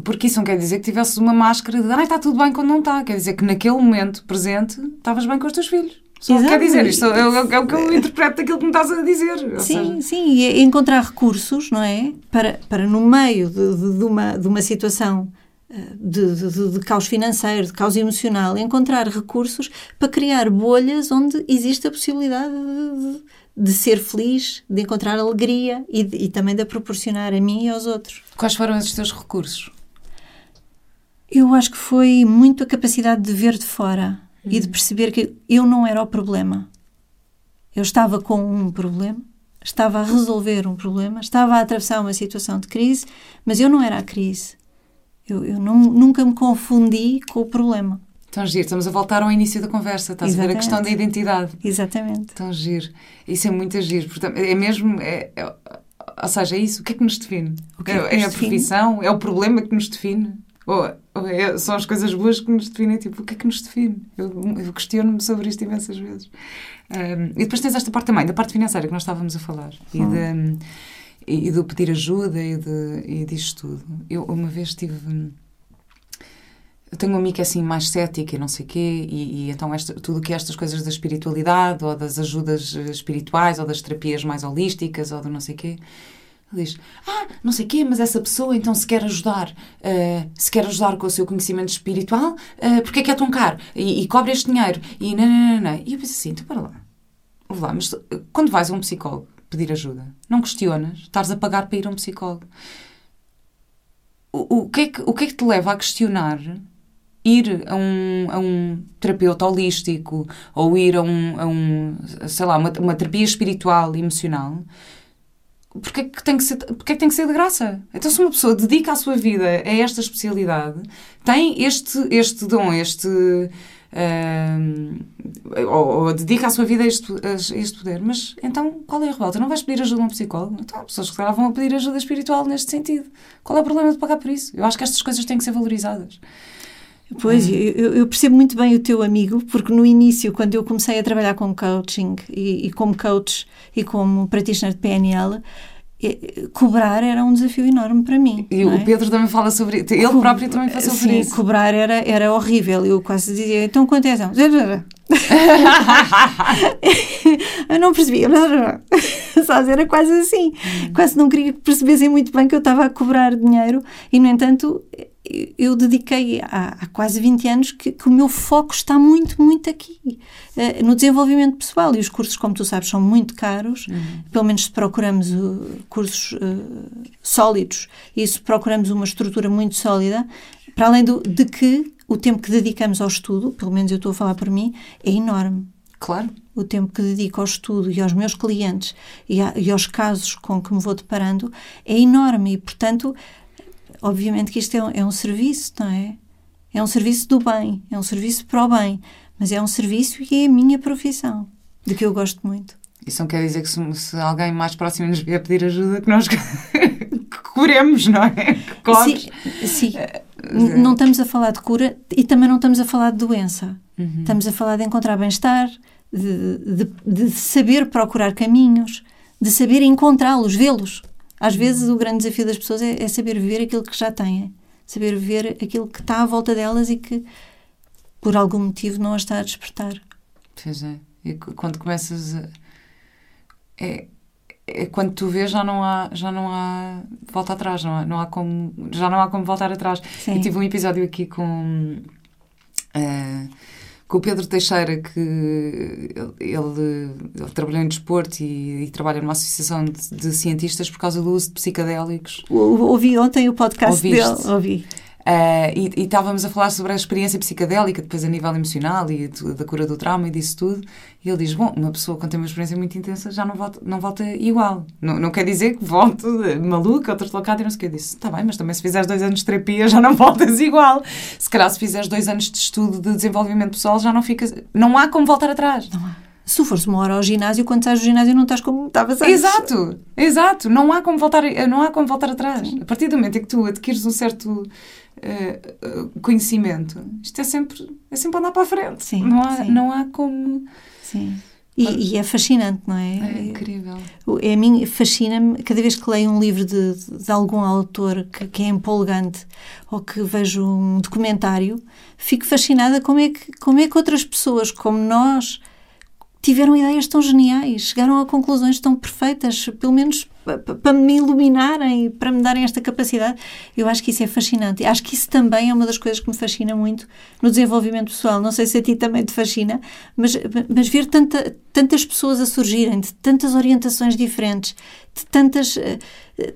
Speaker 1: Porque isso não quer dizer que tivesses uma máscara de ah, está tudo bem quando não está. Quer dizer que naquele momento presente estavas bem com os teus filhos. Só Exato. quer dizer, isto é, é, o que eu interpreto daquilo que me estás a dizer.
Speaker 2: Sim, seja... sim, e encontrar recursos, não é? Para, para no meio de, de, de uma, de uma situação eh, de, de, de, caos financeiro, de caos emocional, encontrar recursos para criar bolhas onde existe a possibilidade de, de ser feliz, de encontrar alegria e, e, também de a proporcionar a mim e aos outros.
Speaker 1: Quais foram esses teus recursos?
Speaker 2: Eu acho que foi muito a capacidade de ver de fora e de perceber que eu não era o problema. Eu estava com um problema, estava a resolver um problema, estava a atravessar uma situação de crise, mas eu não era a crise. Eu, eu não, nunca me confundi com o problema.
Speaker 1: Tão giro, estamos a voltar ao início da conversa, estás Exatamente. a ver a questão da identidade.
Speaker 2: Exatamente.
Speaker 1: Tão giro. Isso é muito giro. Portanto, é mesmo. É, é, ou seja, é isso. O que é que nos define?
Speaker 2: Que é, que é,
Speaker 1: é a profissão? É o problema que nos define? Ou, ou é, são as coisas boas que nos definem? Tipo, o que é que nos define? Eu, eu questiono-me sobre isto imensas vezes. Um, e depois tens esta parte também, da parte financeira que nós estávamos a falar. E, de, e, e, do pedir ajuda e, de, e disto tudo. Eu uma vez tive. Eu tenho um amigo é assim mais cético e não sei o quê, e, e então esta, tudo que é estas coisas da espiritualidade, ou das ajudas espirituais, ou das terapias mais holísticas, ou do não sei o quê, diz, ah, não sei o quê, mas essa pessoa então se quer ajudar, uh, se quer ajudar com o seu conhecimento espiritual, uh, porque é que é tão caro? E, e cobra este dinheiro? E não, não, não. E eu penso assim, então para lá. Lá, mas quando vais a um psicólogo pedir ajuda, não questionas, estás a pagar para ir a um psicólogo. O, o, que, é que, o que é que te leva a questionar ir a um, a um terapeuta holístico ou ir a um, a um sei lá, uma, uma terapia espiritual emocional porque é que tem que ser, porque é que tem que ser de graça? Então, se uma pessoa dedica a sua vida a esta especialidade, tem este, este dom, este. Uh, ou, ou, dedica a sua vida a este, a este poder, mas então qual é a revolta? Não vais pedir ajuda a um psicólogo? Então, há pessoas que vão a pedir ajuda espiritual neste sentido. Qual é o problema de pagar por isso? Eu acho que estas coisas têm que ser valorizadas.
Speaker 2: Pois, eu, eu, percebo muito bem o teu amigo, porque no início, quando eu comecei a trabalhar com coaching e, e como coach e como practitioner de PNL, cobrar era um desafio enorme para mim.
Speaker 1: E o é? Pedro também fala sobre isso. Ele Co próprio também fala sobre
Speaker 2: sim,
Speaker 1: isso.
Speaker 2: Sim, cobrar era, era horrível. Eu quase dizia, então quanto é eu não percebia. Só era quase assim. Hum. Quase não queria que percebessem muito bem que eu estava a cobrar dinheiro e, no entanto, eu dediquei há, há, quase 20 anos que, que, o meu foco está muito, muito aqui, uh, no desenvolvimento pessoal. E os cursos, como tu sabes, são muito caros. Uhum. Pelo menos se procuramos uh, cursos uh, sólidos e se procuramos uma estrutura muito sólida, para além do, de que o tempo que dedicamos ao estudo, pelo menos eu estou a falar por mim, é enorme.
Speaker 1: Claro.
Speaker 2: O tempo que dedico ao estudo e aos meus clientes e, a, e aos casos com que me vou deparando é enorme e, portanto, obviamente que isto é um, é um serviço, não é? É um serviço do bem, é um serviço para o bem, mas é um serviço e é a minha profissão, de que eu gosto muito.
Speaker 1: Isso não quer dizer que se, se alguém mais próximo nos vier pedir ajuda, que nós curemos, não é?
Speaker 2: Que sim, sim. Uh, não estamos a falar de cura e também não estamos a falar de doença. Uhum. Estamos a falar de encontrar bem-estar, de, de, de saber procurar caminhos, de saber encontrá-los, vê-los. Às vezes o grande desafio das pessoas é, é saber ver aquilo que já têm, saber ver aquilo que está à volta delas e que por algum motivo não a está a despertar.
Speaker 1: Pois é. E quando começas a. É, é, quando tu vês já não há já não há volta atrás não há, não há como já não há como voltar atrás Sim. eu tive um episódio aqui com uh, com o Pedro Teixeira, que ele, ele trabalhou em desporto e, e trabalha numa associação de, de, cientistas por causa do uso de psicadélicos.
Speaker 2: Ouvi ontem o podcast Ouviste? dele. Ouvi.
Speaker 1: Uh, e, e, estávamos a falar sobre a experiência psicadélica, depois a nível emocional e da cura do trauma e disso tudo. E ele diz: Bom, uma pessoa quando tem uma experiência muito intensa já não volta, não volta igual. Não, não quer dizer que volte maluca ou deslocada e não sei o que. Eu disse: Está bem, mas também se fizeres dois anos de terapia já não voltas igual. Se calhar se fizeres dois anos de estudo de desenvolvimento pessoal já não ficas. Não há como voltar atrás.
Speaker 2: Não há. Se tu fores uma hora ao ginásio, quando estás no ginásio não estás como estavas antes.
Speaker 1: Exato, exato. Não há como voltar, não há como voltar atrás. A partir do momento em que tu adquires um certo uh, conhecimento, isto é sempre, é sempre andar para a frente. Sim, não, há, sim. não há como.
Speaker 2: Sim. E, e, é fascinante, não é?
Speaker 1: É incrível.
Speaker 2: É, a mim fascina-me, cada vez que leio um livro de, de algum autor que, que, é empolgante ou que vejo um documentário, fico fascinada como é que, como é que outras pessoas como nós tiveram ideias tão geniais, chegaram a conclusões tão perfeitas, pelo menos para me iluminarem, para me darem esta capacidade. Eu acho que isso é fascinante. Acho que isso também é uma das coisas que me fascina muito no desenvolvimento pessoal. Não sei se a ti também te fascina, mas, mas ver tanta, tantas pessoas a surgirem, de tantas orientações diferentes, de tantas, eh,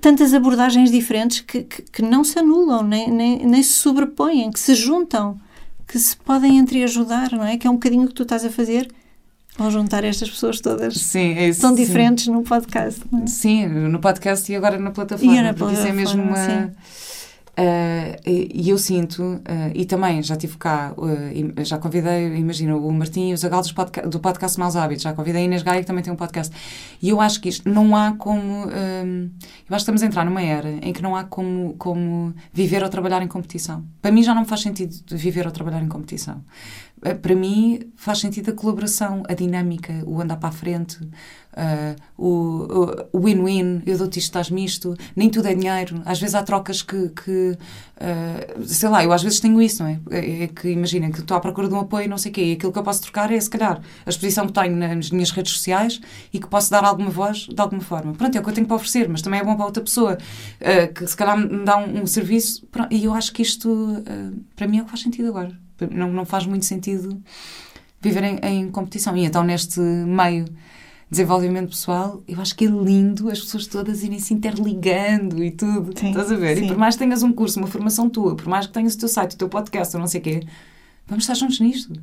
Speaker 2: tantas abordagens diferentes que, que, que não se anulam, nem, nem, nem se sobrepõem, que se juntam, que se podem entreajudar, não é? Que é um bocadinho o que tu estás a fazer Vão juntar estas pessoas todas
Speaker 1: sim, é
Speaker 2: isso, tão diferentes sim. no podcast. Não é?
Speaker 1: Sim, no podcast e agora na plataforma. E na plataforma, isso é mesmo uma. Uh, e eu sinto, uh, e também já tive cá, uh, já convidei, imagina, o Martim e o Zagal podca do podcast Maus Hábitos, já convidei a Inês Gaia, que também tem um podcast. E eu acho que isto não há como. eu acho que estamos a entrar numa era em que não há como, como viver ou trabalhar em competição. Para mim já não faz sentido viver ou trabalhar em competição. Para mim faz sentido a colaboração, a dinâmica, o andar para a frente, uh, o win-win, eu dou-te isto, estás misto, nem tudo é dinheiro. Às vezes há trocas que, que uh, sei lá, eu às vezes tenho isso, não é? É, é que imagina que estou à procura de um apoio, não sei o quê, e aquilo que eu posso trocar é, se calhar, a exposição que tenho nas minhas redes sociais e que posso dar alguma voz de alguma forma. Pronto, é o que eu tenho para oferecer, mas também é bom para outra pessoa uh, que se calhar me dá um, um serviço. Pronto, e eu acho que isto, para mim, é o que faz sentido agora não, não faz muito sentido viver em, em competição. E então, neste meio desenvolvimento pessoal, eu acho que é lindo as pessoas todas irem se interligando e tudo. Sim, Estás a ver? Sim. E por mais que tenhas um curso, uma formação tua, por mais que tenhas o teu site, o teu podcast, ou não sei o quê, vamos estar juntos nisto.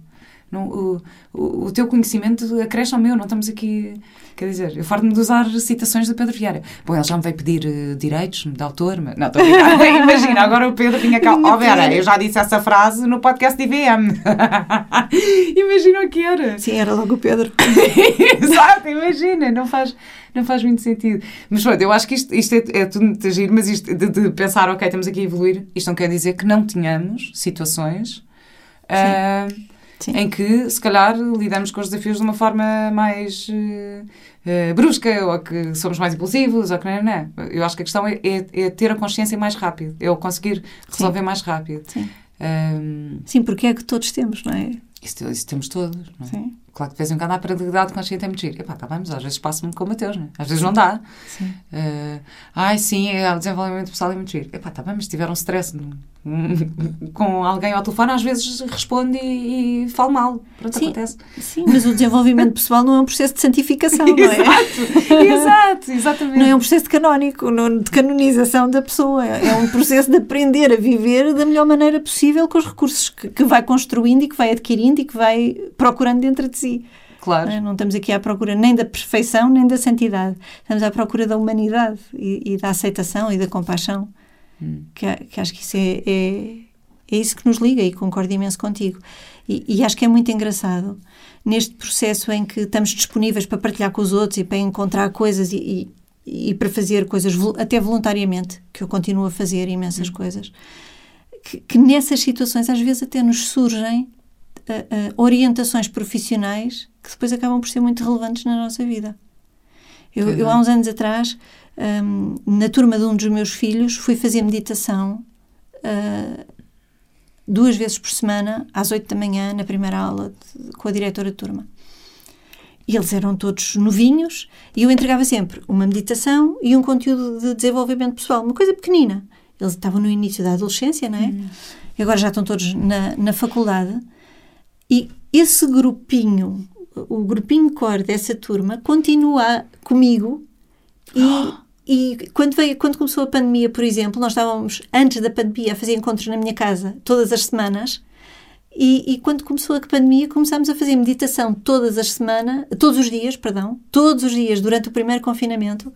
Speaker 1: Não, o, o, o, teu conhecimento acresce ao meu, não estamos aqui. Quer dizer, eu farto-me de usar citações do Pedro Vieira. Bom, ele já me veio pedir uh, direitos de autor, mas. Não, estou a Imagina, agora o Pedro vinha cá. Ó, oh, Vera, eu já disse essa frase no podcast de IVM. imagina o que era.
Speaker 2: Sim, era logo o Pedro.
Speaker 1: Exato, imagina, não faz não faz muito sentido. Mas pronto, eu acho que isto, isto é, é tudo muito agir, mas isto de, de, pensar, ok, estamos aqui a evoluir, isto não quer dizer que não tenhamos situações Uh, em que, se calhar, lidamos com os desafios de uma forma mais uh, uh, brusca, ou que somos mais impulsivos, ou que não, é, não é. Eu acho que a questão é, é, é ter a consciência mais rápido, é o conseguir resolver Sim. mais rápido.
Speaker 2: Sim. Um, Sim, porque é que todos temos, não é?
Speaker 1: Isso, isso temos todos, não é? Sim. Claro que de vez em quando a paralelidade consciente é muito giro. Epá, tá bem, mas às vezes passo-me com o Mateus, né? Às vezes não dá. Sim. Uh, ai, sim, é, o desenvolvimento pessoal é muito giro. Epá, tá bem, mas se tiver um stress com alguém ao telefone, às vezes responde e, e fala mal. Pronto,
Speaker 2: sim,
Speaker 1: acontece.
Speaker 2: Sim, mas o desenvolvimento pessoal não é um processo de santificação, não é?
Speaker 1: exato, exato, exatamente.
Speaker 2: Não é um processo canónico, não, de canonização da pessoa. É um processo de aprender a viver da melhor maneira possível com os recursos que, que vai construindo e que vai adquirindo e que vai procurando dentro de si.
Speaker 1: Claro.
Speaker 2: Não, não estamos aqui à procura nem da perfeição nem da santidade. Estamos à procura da humanidade e, e da aceitação e da compaixão. Hum. Que, que, acho que isso é, é, é, isso que nos liga e concordo imenso contigo. E, e, acho que é muito engraçado neste processo em que estamos disponíveis para partilhar com os outros e para encontrar coisas e, e, e para fazer coisas até voluntariamente, que eu continuo a fazer imensas hum. coisas, que, que, nessas situações às vezes até nos surgem uh, uh, orientações profissionais que depois acabam por ser muito relevantes na nossa vida. Eu, eu há uns anos atrás um, na turma de um dos meus filhos, fui fazer meditação uh, duas vezes por semana, às oito da manhã, na primeira aula, de, com a diretora de turma. E eles eram todos novinhos e eu entregava sempre uma meditação e um conteúdo de desenvolvimento pessoal, uma coisa pequenina. Eles estavam no início da adolescência, não é? Uhum. E agora já estão todos na, na faculdade. E esse grupinho, o grupinho core dessa turma, continua comigo e E quando, veio, quando começou a pandemia, por exemplo, nós estávamos, antes da pandemia, a fazer encontros na minha casa todas as semanas. E, e, quando começou a pandemia, começámos a fazer meditação todas as semanas, todos os dias, perdão, todos os dias durante o primeiro confinamento.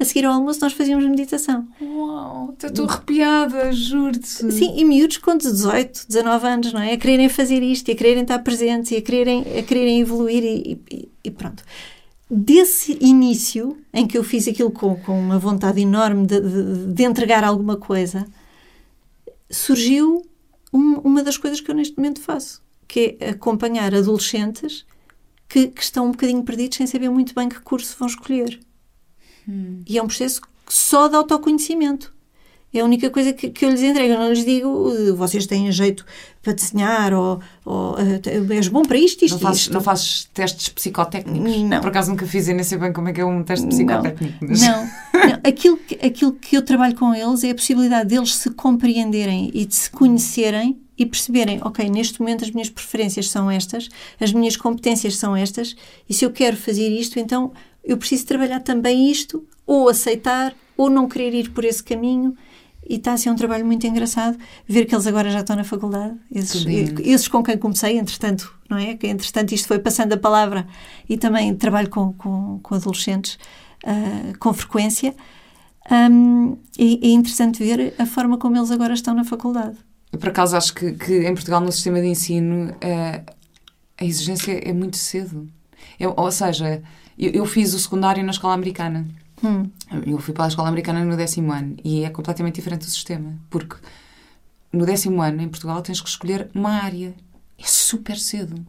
Speaker 2: A seguir ao almoço, nós fazíamos meditação.
Speaker 1: Uau, estou arrepiada, juro-te.
Speaker 2: Sim, e miúdos com 18, 19 anos, não é? A quererem fazer isto, e a quererem estar presentes, e a quererem, a quererem evoluir, e, e, e pronto desse início, em que eu fiz aquilo com, com uma vontade enorme de, de, de entregar alguma coisa, surgiu um, uma das coisas que eu neste momento faço, que é acompanhar adolescentes que, que, estão um bocadinho perdidos sem saber muito bem que curso vão escolher. Hum. E é um processo só de autoconhecimento. É a única coisa que, que eu lhes entrego. Eu não lhes digo, vocês têm jeito para desenhar ou, ou uh, és bom para isto, isto,
Speaker 1: não fazes,
Speaker 2: isto.
Speaker 1: Não fazes testes psicotécnicos?
Speaker 2: Não.
Speaker 1: Por acaso nunca fiz e nem sei bem como é que é um teste psicotécnico.
Speaker 2: Mas... Não. não. Aquilo, que, aquilo que eu trabalho com eles é a possibilidade deles se compreenderem e de se conhecerem e perceberem, ok, neste momento as minhas preferências são estas, as minhas competências são estas, e se eu quero fazer isto, então eu preciso trabalhar também isto, ou aceitar, ou não querer ir por esse caminho e está a ser um trabalho muito engraçado ver que eles agora já estão na faculdade, esses, esses com quem comecei, entretanto, não é? Que entretanto isto foi passando a palavra e também trabalho com, com, com adolescentes uh, com frequência. Um, e é interessante ver a forma como eles agora estão na faculdade.
Speaker 1: Por acaso, acho que, que em Portugal, no sistema de ensino, uh, a exigência é muito cedo. Eu, ou seja, eu, eu fiz o secundário na escola americana. Hum. Eu fui para a escola americana no décimo ano e é completamente diferente o sistema, porque no décimo ano, em Portugal, tens que escolher uma área. É super cedo.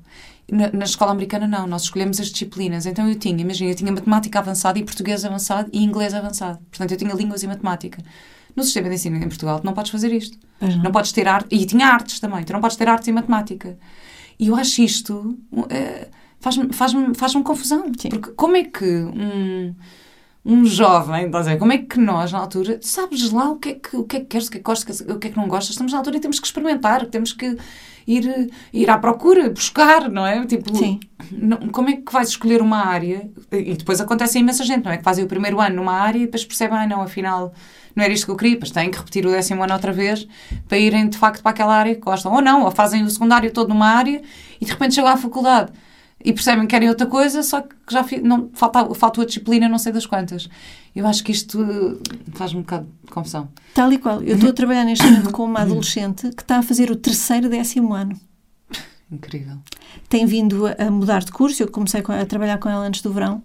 Speaker 1: Na, na, escola americana, não. Nós escolhemos as disciplinas. Então eu tinha, imagina, eu tinha matemática avançada e português avançado e inglês avançado. Portanto, eu tinha línguas e matemática. No sistema de ensino em Portugal, tu não podes fazer isto. Não. não. podes ter arte. E tinha artes também. Tu não podes ter artes e matemática. E eu acho isto. Uh, faz-me faz faz confusão. Sim. Porque como é que um um jovem, estás a dizer, como é que nós, na altura, sabes lá o que é que, o que, é que queres, o que é que gostas, o que é que não gostas, estamos na altura e temos que experimentar, temos que ir, ir à procura, buscar, não é? Tipo,
Speaker 2: Sim.
Speaker 1: Não, como é que vais escolher uma área? E depois acontece a imensa gente, não é? Que fazem o primeiro ano numa área e depois percebem, ah, não, afinal não era isto que eu queria, depois têm que repetir o décimo ano outra vez para irem de facto para aquela área que gostam. Ou não, ou fazem o secundário todo numa área e de repente chegam à faculdade e percebem que querem outra coisa, só que já não, falta, falta a disciplina, não sei das quantas. Eu acho que isto faz-me um bocado de confusão.
Speaker 2: Tal e qual. Eu estou a trabalhar neste momento com uma adolescente que está a fazer o terceiro décimo ano.
Speaker 1: Incrível.
Speaker 2: Tem vindo a mudar de curso, eu comecei a trabalhar com ela antes do verão,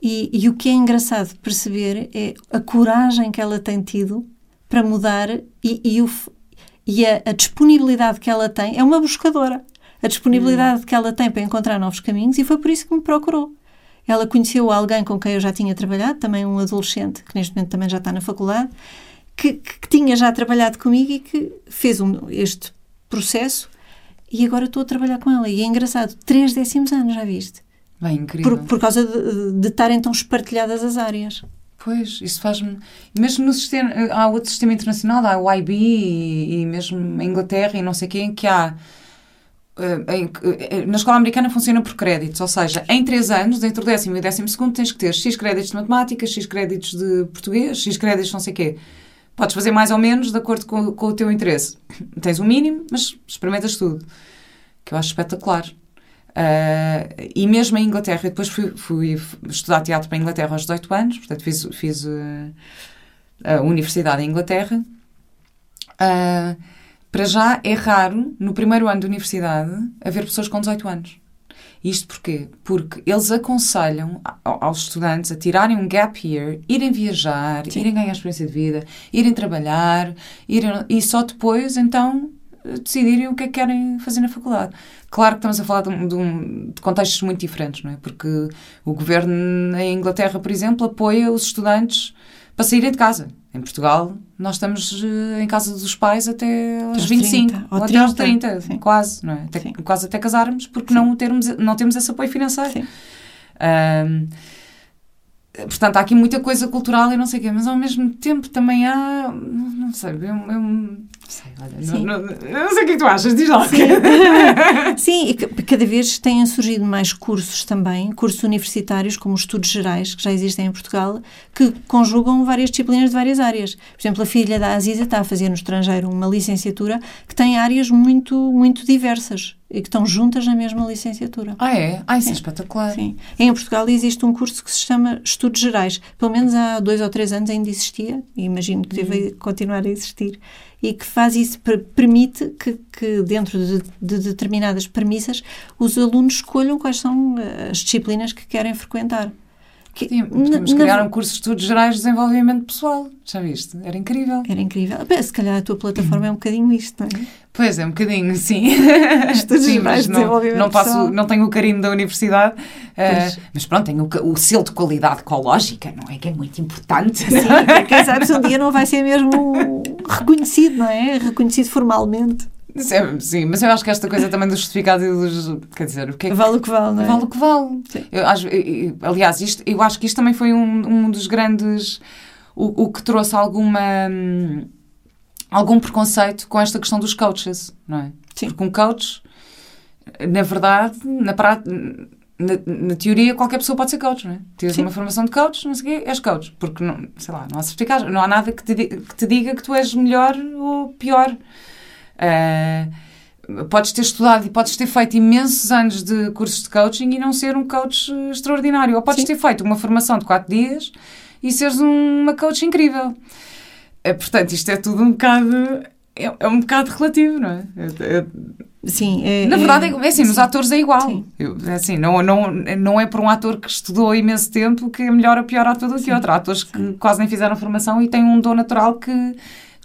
Speaker 2: e, e o que é engraçado perceber é a coragem que ela tem tido para mudar e, e o, E a, a disponibilidade que ela tem é uma buscadora. A disponibilidade que ela tem para encontrar novos caminhos e foi por isso que me procurou. Ela conheceu alguém com quem eu já tinha trabalhado, também um adolescente, que neste momento também já está na faculdade, que, que, que tinha já trabalhado comigo e que fez um, este processo e agora estou a trabalhar com ela. E é engraçado, três décimos anos, já viste?
Speaker 1: Bem, incrível.
Speaker 2: Por, por causa de, de estarem tão espartilhadas as áreas.
Speaker 1: Pois, isso faz-me. Mesmo no sistema. Há outro sistema internacional, há o IB e, e mesmo a Inglaterra e não sei quem, que há. Eh, eh, na escola americana funciona por créditos, ou seja, em 3 anos, entre o décimo e o décimo segundo, tens que ter X créditos de matemática, X créditos de português, X créditos não sei quê. Podes fazer mais ou menos de acordo com, com o teu interesse. Tens o mínimo, mas experimentas tudo. Que eu acho espetacular. Ah, e mesmo em Inglaterra, eu depois fui, fui estudar teatro para a Inglaterra aos 18 anos, portanto fiz, fiz ah, a universidade em Inglaterra. Ah, para já é raro, no primeiro ano de universidade, haver pessoas com 18 anos. Isto porquê? Porque eles aconselham aos estudantes a tirarem um gap year, irem viajar, irem ganhar experiência de vida, irem trabalhar, irem, e só depois, então, decidirem o que é que querem fazer na faculdade. Claro que estamos a falar de, um- de um- de contextos muito diferentes, não é? Porque o governo em Inglaterra, por exemplo, apoia os estudantes para saírem de casa. Em Portugal, nós estamos eh, em casa dos pais até aos
Speaker 2: Aos
Speaker 1: 25,
Speaker 2: 30,
Speaker 1: ou
Speaker 2: ou
Speaker 1: até aos
Speaker 2: 30,
Speaker 1: 30,
Speaker 2: sim.
Speaker 1: quase, não é? Até- quase até casarmos, porque não, termos, não temos esse apoio financeiro. Ahm, portanto, há aqui muita coisa cultural e não sei o quê, mas ao mesmo tempo também há. Não, sei, eu, eu sei, olha,
Speaker 2: Sim.
Speaker 1: não, não- não sei o que é que tu achas, diz lá.
Speaker 2: Sim, e ca- cada vez têm surgido mais cursos também, cursos universitários, como os estudos gerais, que já existem em Portugal, que conjugam várias disciplinas de várias áreas. Por exemplo, a filha da Aziza está a fazer no estrangeiro uma licenciatura que tem áreas muito, muito diversas e que estão juntas na mesma licenciatura.
Speaker 1: Ah, é? Ah, isso é espetacular.
Speaker 2: Sim. Em Portugal existe um curso que se chama Estudos Gerais. Pelo menos há dois ou três anos ainda existia, e imagino que deve continuar a existir, e que faz isso, per- permite que, que dentro de, de determinadas premissas, os alunos escolham quais são eh, as disciplinas que querem frequentar. Que,
Speaker 1: Sim,
Speaker 2: na-
Speaker 1: podemos
Speaker 2: na-
Speaker 1: criar um curso de estudos gerais de desenvolvimento pessoal. Já viste? Era incrível.
Speaker 2: Era incrível. Bem, se calhar a tua plataforma é um bocadinho isto, não é?
Speaker 1: Pois é, um bocadinho, sim.
Speaker 2: Estudos
Speaker 1: sim,
Speaker 2: gerais de
Speaker 1: não,
Speaker 2: desenvolvimento
Speaker 1: não, passo,
Speaker 2: pessoal.
Speaker 1: não tenho o carinho da universidade.
Speaker 2: Pois.
Speaker 1: mas pronto, tenho o, o selo de qualidade ecológica, não é? Que é muito importante.
Speaker 2: Sim, quem sabe se um dia não vai ser mesmo reconhecido, não é? Reconhecido formalmente.
Speaker 1: Sim, Sim, mas eu acho que esta coisa também do justificado e dos. Quer dizer, o que é que.
Speaker 2: Vale o que vale, não é?
Speaker 1: Vale o que vale. Eu acho- eu- aliás, isto, eu acho que isto também foi um, um dos grandes. O, o que trouxe alguma. hum, algum preconceito com esta questão dos coaches, não é?
Speaker 2: Sim.
Speaker 1: Porque um coach, na verdade, na, prá- na, na teoria, qualquer pessoa pode ser coach, não é? Tens uma formação de coach, não sei o quê, és coach. Porque, não, sei lá, não há certificado, não há nada que te, que te diga que tu és melhor ou pior. Ah, podes ter estudado e podes ter feito imensos anos de cursos de coaching e não ser um coach eh, extraordinário. Ou podes
Speaker 2: Sim.
Speaker 1: ter feito uma formação de 4 dias e seres uma coach incrível. Eh, Portanto, isto é tudo um bocado. É, é um bocado relativo, não é? É- é-
Speaker 2: Sim, é,
Speaker 1: na verdade, é, é assim, nos
Speaker 2: sim.
Speaker 1: atores é igual.
Speaker 2: Sim.
Speaker 1: Eu- é assim, não, não, não é por um ator que estudou imenso tempo que é melhor ou pior ator do que outro. Há atores que quase nem fizeram formação e têm um dom natural que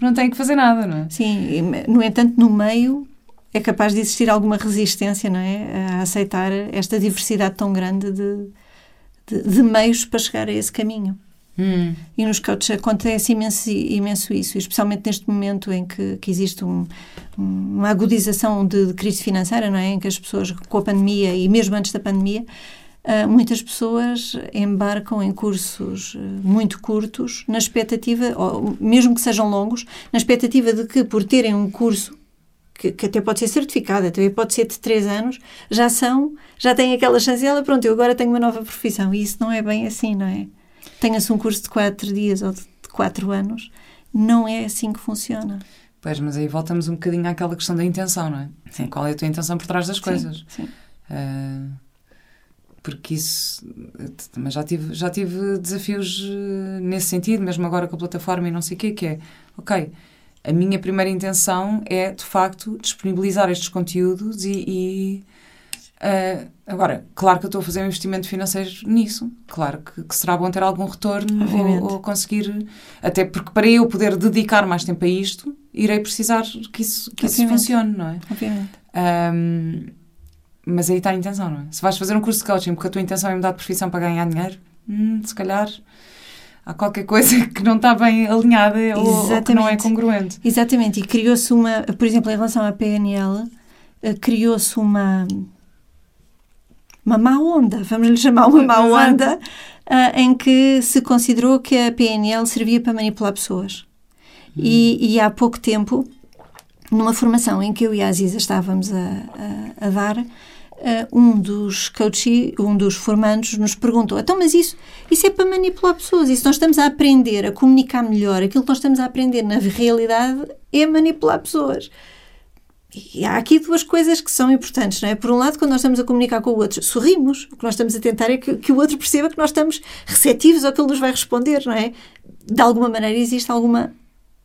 Speaker 1: não têm que fazer nada, não é?
Speaker 2: Sim, no entanto, no meio é capaz de existir alguma resistência, não é? A aceitar esta diversidade tão grande de, de, de meios para chegar a esse caminho.
Speaker 1: Hum.
Speaker 2: E nos coaches acontece imenso, imenso isso, especialmente neste momento em que, que existe um- um- uma agudização de, de crise financeira, não é? Em que as pessoas, com a pandemia e mesmo antes da pandemia, muitas pessoas embarcam em cursos ah, muito curtos, na expectativa, ou mesmo que sejam longos, na expectativa de que por terem um curso que, que até pode ser certificado, até pode ser de três anos, já são, já têm aquela chancela, pronto, eu agora tenho uma nova profissão. E isso não é bem assim, não é? Tenha-se um curso de quatro dias ou de de quatro anos, não é assim que funciona.
Speaker 1: Pois, mas aí voltamos um bocadinho àquela questão da intenção, não é?
Speaker 2: Sim.
Speaker 1: Qual é a tua intenção por trás das coisas?
Speaker 2: Sim, sim.
Speaker 1: Ah, porque isso também já tive, já tive desafios eh, nesse sentido, mesmo agora com a plataforma e não sei o quê, que é ok, a minha primeira intenção é de facto disponibilizar estes conteúdos e, e, ah, agora, claro que eu estou a fazer um investimento financeiro nisso, claro que, que será bom ter algum retorno ou, ou conseguir, até porque para eu poder dedicar mais tempo a isto irei precisar que isso, que isso funcione, não é?
Speaker 2: Obviamente.
Speaker 1: Um, mas aí está a intenção, não é? Se vais fazer um curso de coaching porque a tua intenção é mudar de profissão para ganhar dinheiro, hum, se calhar há qualquer coisa que não está bem alinhada ou, ou, que não é congruente.
Speaker 2: Exatamente, e criou-se uma, por exemplo, em relação à PNL, eh, criou-se uma uma má onda, vamos lhe chamar uma má onda, uh, em que se considerou que a PNL servia para manipular pessoas. Hum. E, e, há pouco tempo, numa formação em que eu e a Aziza estávamos a, a, a dar, um dos coaches, um dos formandos nos perguntou, então mas isso, isso é para manipular pessoas, isso nós estamos a aprender a comunicar melhor, aquilo que nós estamos a aprender na realidade é manipular pessoas. E há aqui duas coisas que são importantes, não é? Por um lado, quando nós estamos a comunicar com o outro, sorrimos. O que nós estamos a tentar é que, que o outro perceba que nós estamos receptivos ao que ele nos vai responder, não é? De alguma maneira existe alguma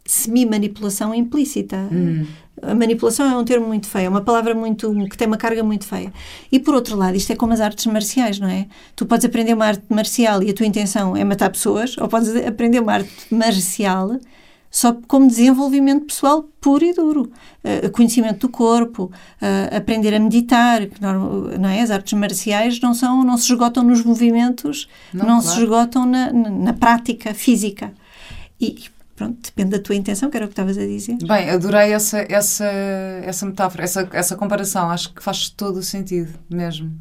Speaker 2: semi-manipulação implícita. Hum. A manipulação é um termo muito feio, é uma palavra muito que tem uma carga muito feia. E por outro lado, isto é como as artes marciais, não é? Tu podes aprender uma arte marcial e a tua intenção é matar pessoas, ou podes aprender uma arte marcial só como desenvolvimento pessoal puro e duro. Uh, conhecimento do corpo, uh, aprender a meditar, não, não, é? As artes marciais não, são, não se esgotam nos movimentos, não, não claro. se esgotam na, na, na, prática física. E pronto, depende da tua intenção, que era o que estavas a dizer.
Speaker 1: Bem, adorei essa, essa, essa metáfora, essa, essa comparação. Acho que faz todo o sentido mesmo.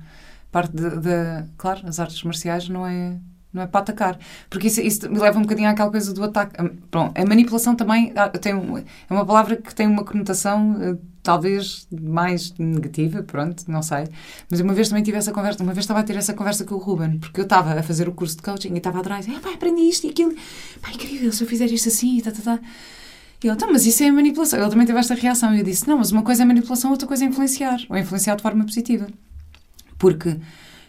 Speaker 1: Parte de, de claro, as artes marciais não é não é para atacar. Porque isso, isso me leva um bocadinho àquela coisa do ataque. Pronto, a manipulação também ah, tem, é uma palavra que tem uma conotação eh, talvez mais negativa, pronto, não sei. Mas uma vez também tive essa conversa, uma vez estava a ter essa conversa com o Ruben, porque eu estava a fazer o curso de coaching e estava atrás, ah, pai, aprendi isto e aquilo, pai, incrível, se eu fizer isto assim e tá, tá, tá. E ele, então, mas isso é manipulação. Ele também teve esta reação e eu disse, não, mas uma coisa é manipulação, outra coisa é influenciar, ou influenciar de forma positiva. Porque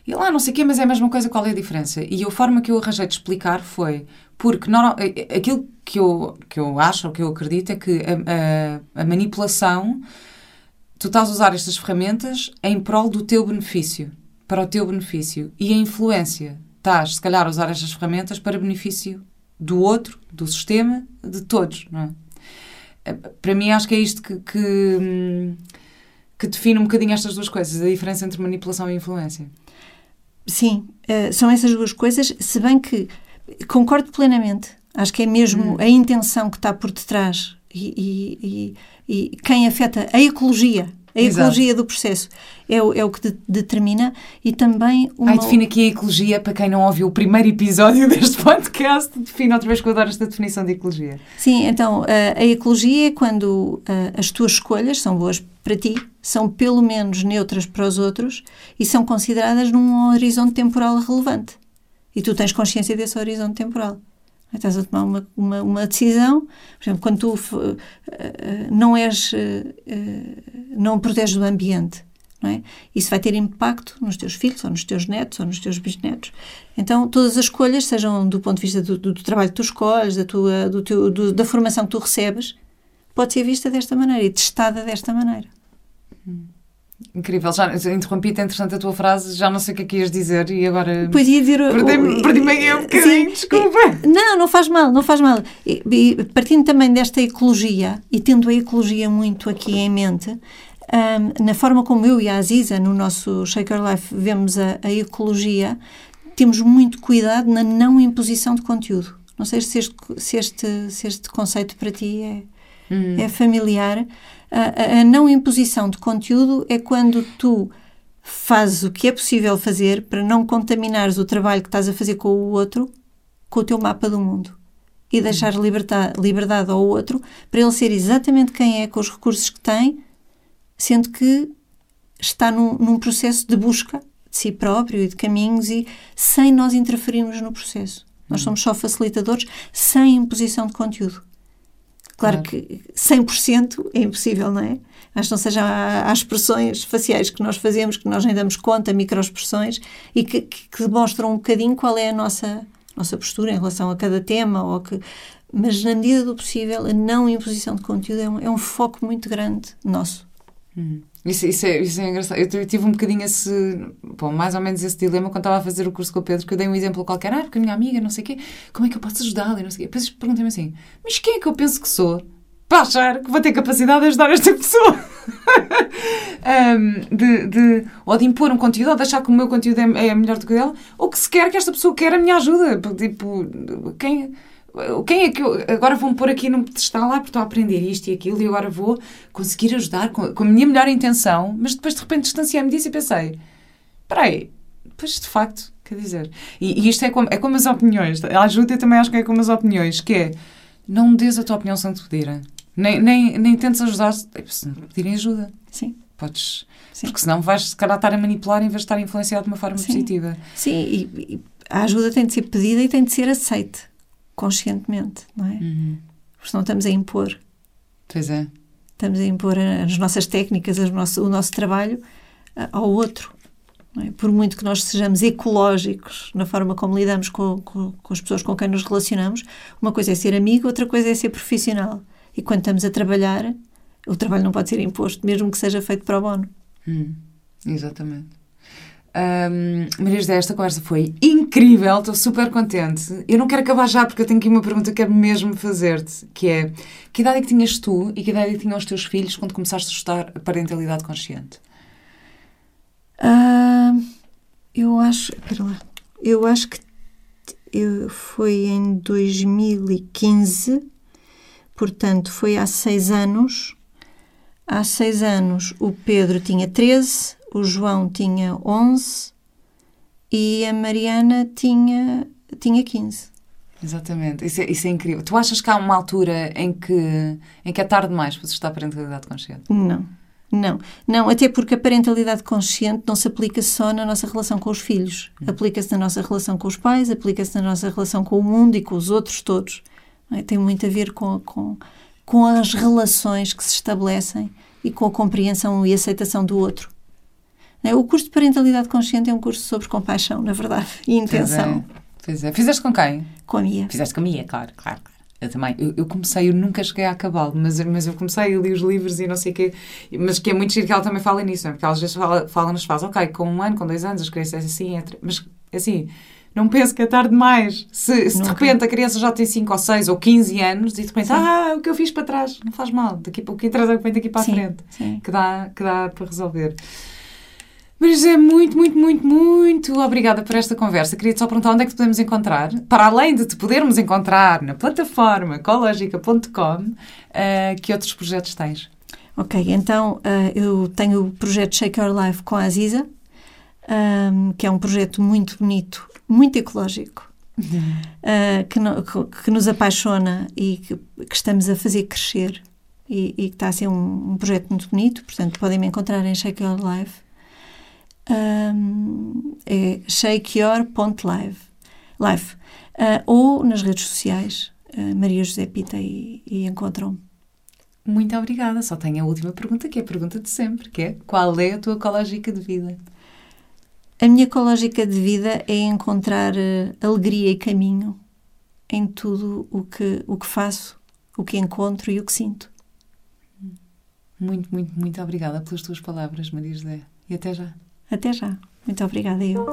Speaker 1: e lá, não sei o quê, mas é a mesma coisa, qual é a diferença? E a forma que eu arranjei de explicar foi porque não, aquilo que eu, que eu acho, ou que eu acredito, é que a, a, a manipulação, tu estás a usar estas ferramentas em prol do teu benefício, para o teu benefício. E a influência, estás, se calhar, a usar estas ferramentas para benefício do outro, do sistema, de todos, não é? Para mim, acho que é isto que, que, que define um bocadinho estas duas coisas, a diferença entre manipulação e influência.
Speaker 2: Sim, uh, são essas duas coisas, se bem que concordo plenamente. Acho que é mesmo hum. a intenção que está por detrás e, e, e, e quem afeta a ecologia a ecologia Exato. do processo é o, é o que de, determina e também
Speaker 1: uma... Ai, define aqui a ecologia para quem não ouviu o primeiro episódio deste podcast. Define outra vez que eu adoro esta definição de ecologia.
Speaker 2: Sim, então a, a ecologia é quando a, as tuas escolhas são boas para ti, são pelo menos neutras para os outros e são consideradas num horizonte temporal relevante. E tu tens consciência desse horizonte temporal. Estás a tomar uma, uma, uma, decisão, por exemplo, quando tu uh, não és, uh, não proteges o ambiente, não é? Isso vai ter impacto nos teus filhos, ou nos teus netos, ou nos teus bisnetos. Então, todas as escolhas, sejam do ponto de vista do, do, do trabalho que tu escolhes, da, tua, do teu, do, da formação que tu recebes, pode ser vista desta maneira e testada desta maneira.
Speaker 1: Hum. Incrível, já interrompi-te, entretanto, a tua frase, já não sei o que é que ias dizer e agora.
Speaker 2: Pois ia dizer.
Speaker 1: Perdi-me perdi aí um bocadinho, desculpa.
Speaker 2: Não, não faz mal, não faz mal. E, e, partindo também desta ecologia e tendo a ecologia muito aqui em mente, um, na forma como eu e a Aziza, no nosso Shaker Life, vemos a, a ecologia, temos muito cuidado na não imposição de conteúdo. Não sei se este, se este, se este conceito para ti é, hum. é familiar a, a não imposição de conteúdo é quando tu fazes o que é possível fazer para não contaminares o trabalho que estás a fazer com o outro com o teu mapa do mundo e deixar liberdade, liberdade ao outro para ele ser exatamente quem é com os recursos que tem, sendo que está num, num processo de busca de si próprio e de caminhos e sem nós interferirmos no processo. Nós uhum. somos só facilitadores sem imposição de conteúdo. Claro é. que 100% é impossível, não é? Mas não seja as expressões faciais que nós fazemos, que nós nem damos conta, microexpressões, e que, que, que, demonstram um bocadinho qual é a nossa, nossa postura em relação a cada tema, ou que, mas na medida do possível, a não imposição de conteúdo é um, é um foco muito grande nosso.
Speaker 1: Hum. Isso, isso, é, isso é engraçado. Eu tive um bocadinho esse, bom, mais ou menos esse dilema quando estava a fazer o curso com o Pedro, que eu dei um exemplo qualquer, ah, porque a minha amiga, não sei o quê, como é que eu posso ajudá-la e não sei o quê. Depois perguntei-me assim, mas quem é que eu penso que sou para achar que vou ter capacidade de ajudar esta pessoa. um, de, de, ou de impor um conteúdo, ou de achar que o meu conteúdo é, é melhor do que o dela, ou que sequer que esta pessoa quer a minha ajuda. Tipo, quem, quem é que eu agora vou-me pôr aqui no pedestal lá porque estou a aprender isto e aquilo e agora vou conseguir ajudar com, com a minha melhor intenção, mas depois de repente distanciei-me disso e pensei: espera aí, pois de facto, quer dizer. E, e, isto é como, é como as opiniões. A ajuda eu também acho que é como as opiniões, que é não des a tua opinião sem te pedirem. Nem, nem, nem tentes ajudar se não pedirem ajuda.
Speaker 2: Sim.
Speaker 1: Podes. Sim. Porque senão vais, se calhar, estar a manipular em vez de estar a influenciar de uma forma
Speaker 2: Sim.
Speaker 1: positiva.
Speaker 2: Sim, e, e, a ajuda tem de ser pedida e tem de ser aceite conscientemente, não é?
Speaker 1: Uhum.
Speaker 2: Porque senão estamos a impor.
Speaker 1: Pois é.
Speaker 2: Estamos a impor as nossas técnicas, as nosso, o nosso trabalho ao outro. É? Por muito que nós sejamos ecológicos na forma como lidamos com, com, com, as pessoas com quem nos relacionamos, uma coisa é ser amigo, outra coisa é ser profissional. E quando estamos a trabalhar, o trabalho não pode ser imposto, mesmo que seja feito para o bono.
Speaker 1: Hum, exatamente. Um, Maria José, esta conversa foi incrível, estou super contente. Eu não quero acabar já porque eu tenho aqui uma pergunta que quero mesmo fazer-te, que é que idade é que tinhas tu e que idade é que tinham os teus filhos quando começaste a estudar a parentalidade consciente?
Speaker 2: Uh, eu acho, espera lá, eu acho que eu, foi em 2015, portanto foi há seis anos. Há seis anos o Pedro tinha 13, o João tinha 11 e a Mariana tinha, tinha 15.
Speaker 1: Exatamente, isso é, isso é incrível. Tu achas que há uma altura em que, em que é tarde demais para se estar a parentalidade consciente?
Speaker 2: Não, não. Não, até porque a parentalidade consciente não se aplica só na nossa relação com os filhos. Hum. Aplica-se na nossa relação com os pais, aplica-se na nossa relação com o mundo e com os outros todos. É? Tem muito a ver com, com, com as relações que se estabelecem e com a compreensão e aceitação do outro. É? O curso de parentalidade consciente é um curso sobre compaixão, na verdade, e intenção.
Speaker 1: Pois é. Pois é. Fizeste com quem?
Speaker 2: Com a Mia.
Speaker 1: Fizeste com a Mia, claro, claro. Eu também. Eu, eu, comecei, eu nunca cheguei a acabá-lo, mas, mas eu comecei, eu li os livros e não sei o quê. Mas que é muito giro que ela também fala nisso, não é? Porque ela às vezes fala, fala nos faz, ok, com um ano, com dois anos, as crianças assim, entre... mas assim, não penso que é tarde demais. Se, se de repente a criança já tem 5 ou 6 ou 15 anos e tu pensas, ah, o que eu fiz para trás, não faz mal, daqui, o que interessa é o que vem daqui para a
Speaker 2: sim,
Speaker 1: frente,
Speaker 2: sim.
Speaker 1: Que, dá, que dá para resolver. Mas é muito, muito, muito, muito obrigada por esta conversa. Queria-te só perguntar onde é que te podemos encontrar. Para além de te podermos encontrar na plataforma ecologica.com, uh, que outros projetos tens?
Speaker 2: Ok, então uh, eu tenho o projeto Shake Your Life com a Aziza, um, que é um projeto muito bonito, muito ecológico, uhum. uh, que, no, que, nos apaixona e que, que, estamos a fazer crescer e, e que está a ser um, um projeto muito bonito. Portanto, podem me encontrar em Shake Your Life um, é shakeyour.live live, uh, ou nas redes sociais, uh, Maria José Pita, e, e encontram-me.
Speaker 1: Muito obrigada. Só tenho a última pergunta, que é a pergunta de sempre, que é qual é a tua ecológica de vida?
Speaker 2: A minha ecológica de vida é encontrar uh, alegria e caminho em tudo o que, o que faço, o que encontro e o que sinto.
Speaker 1: Muito, muito, muito obrigada pelas tuas palavras, Maria José. E até já.
Speaker 2: Até já. Muito obrigada eu.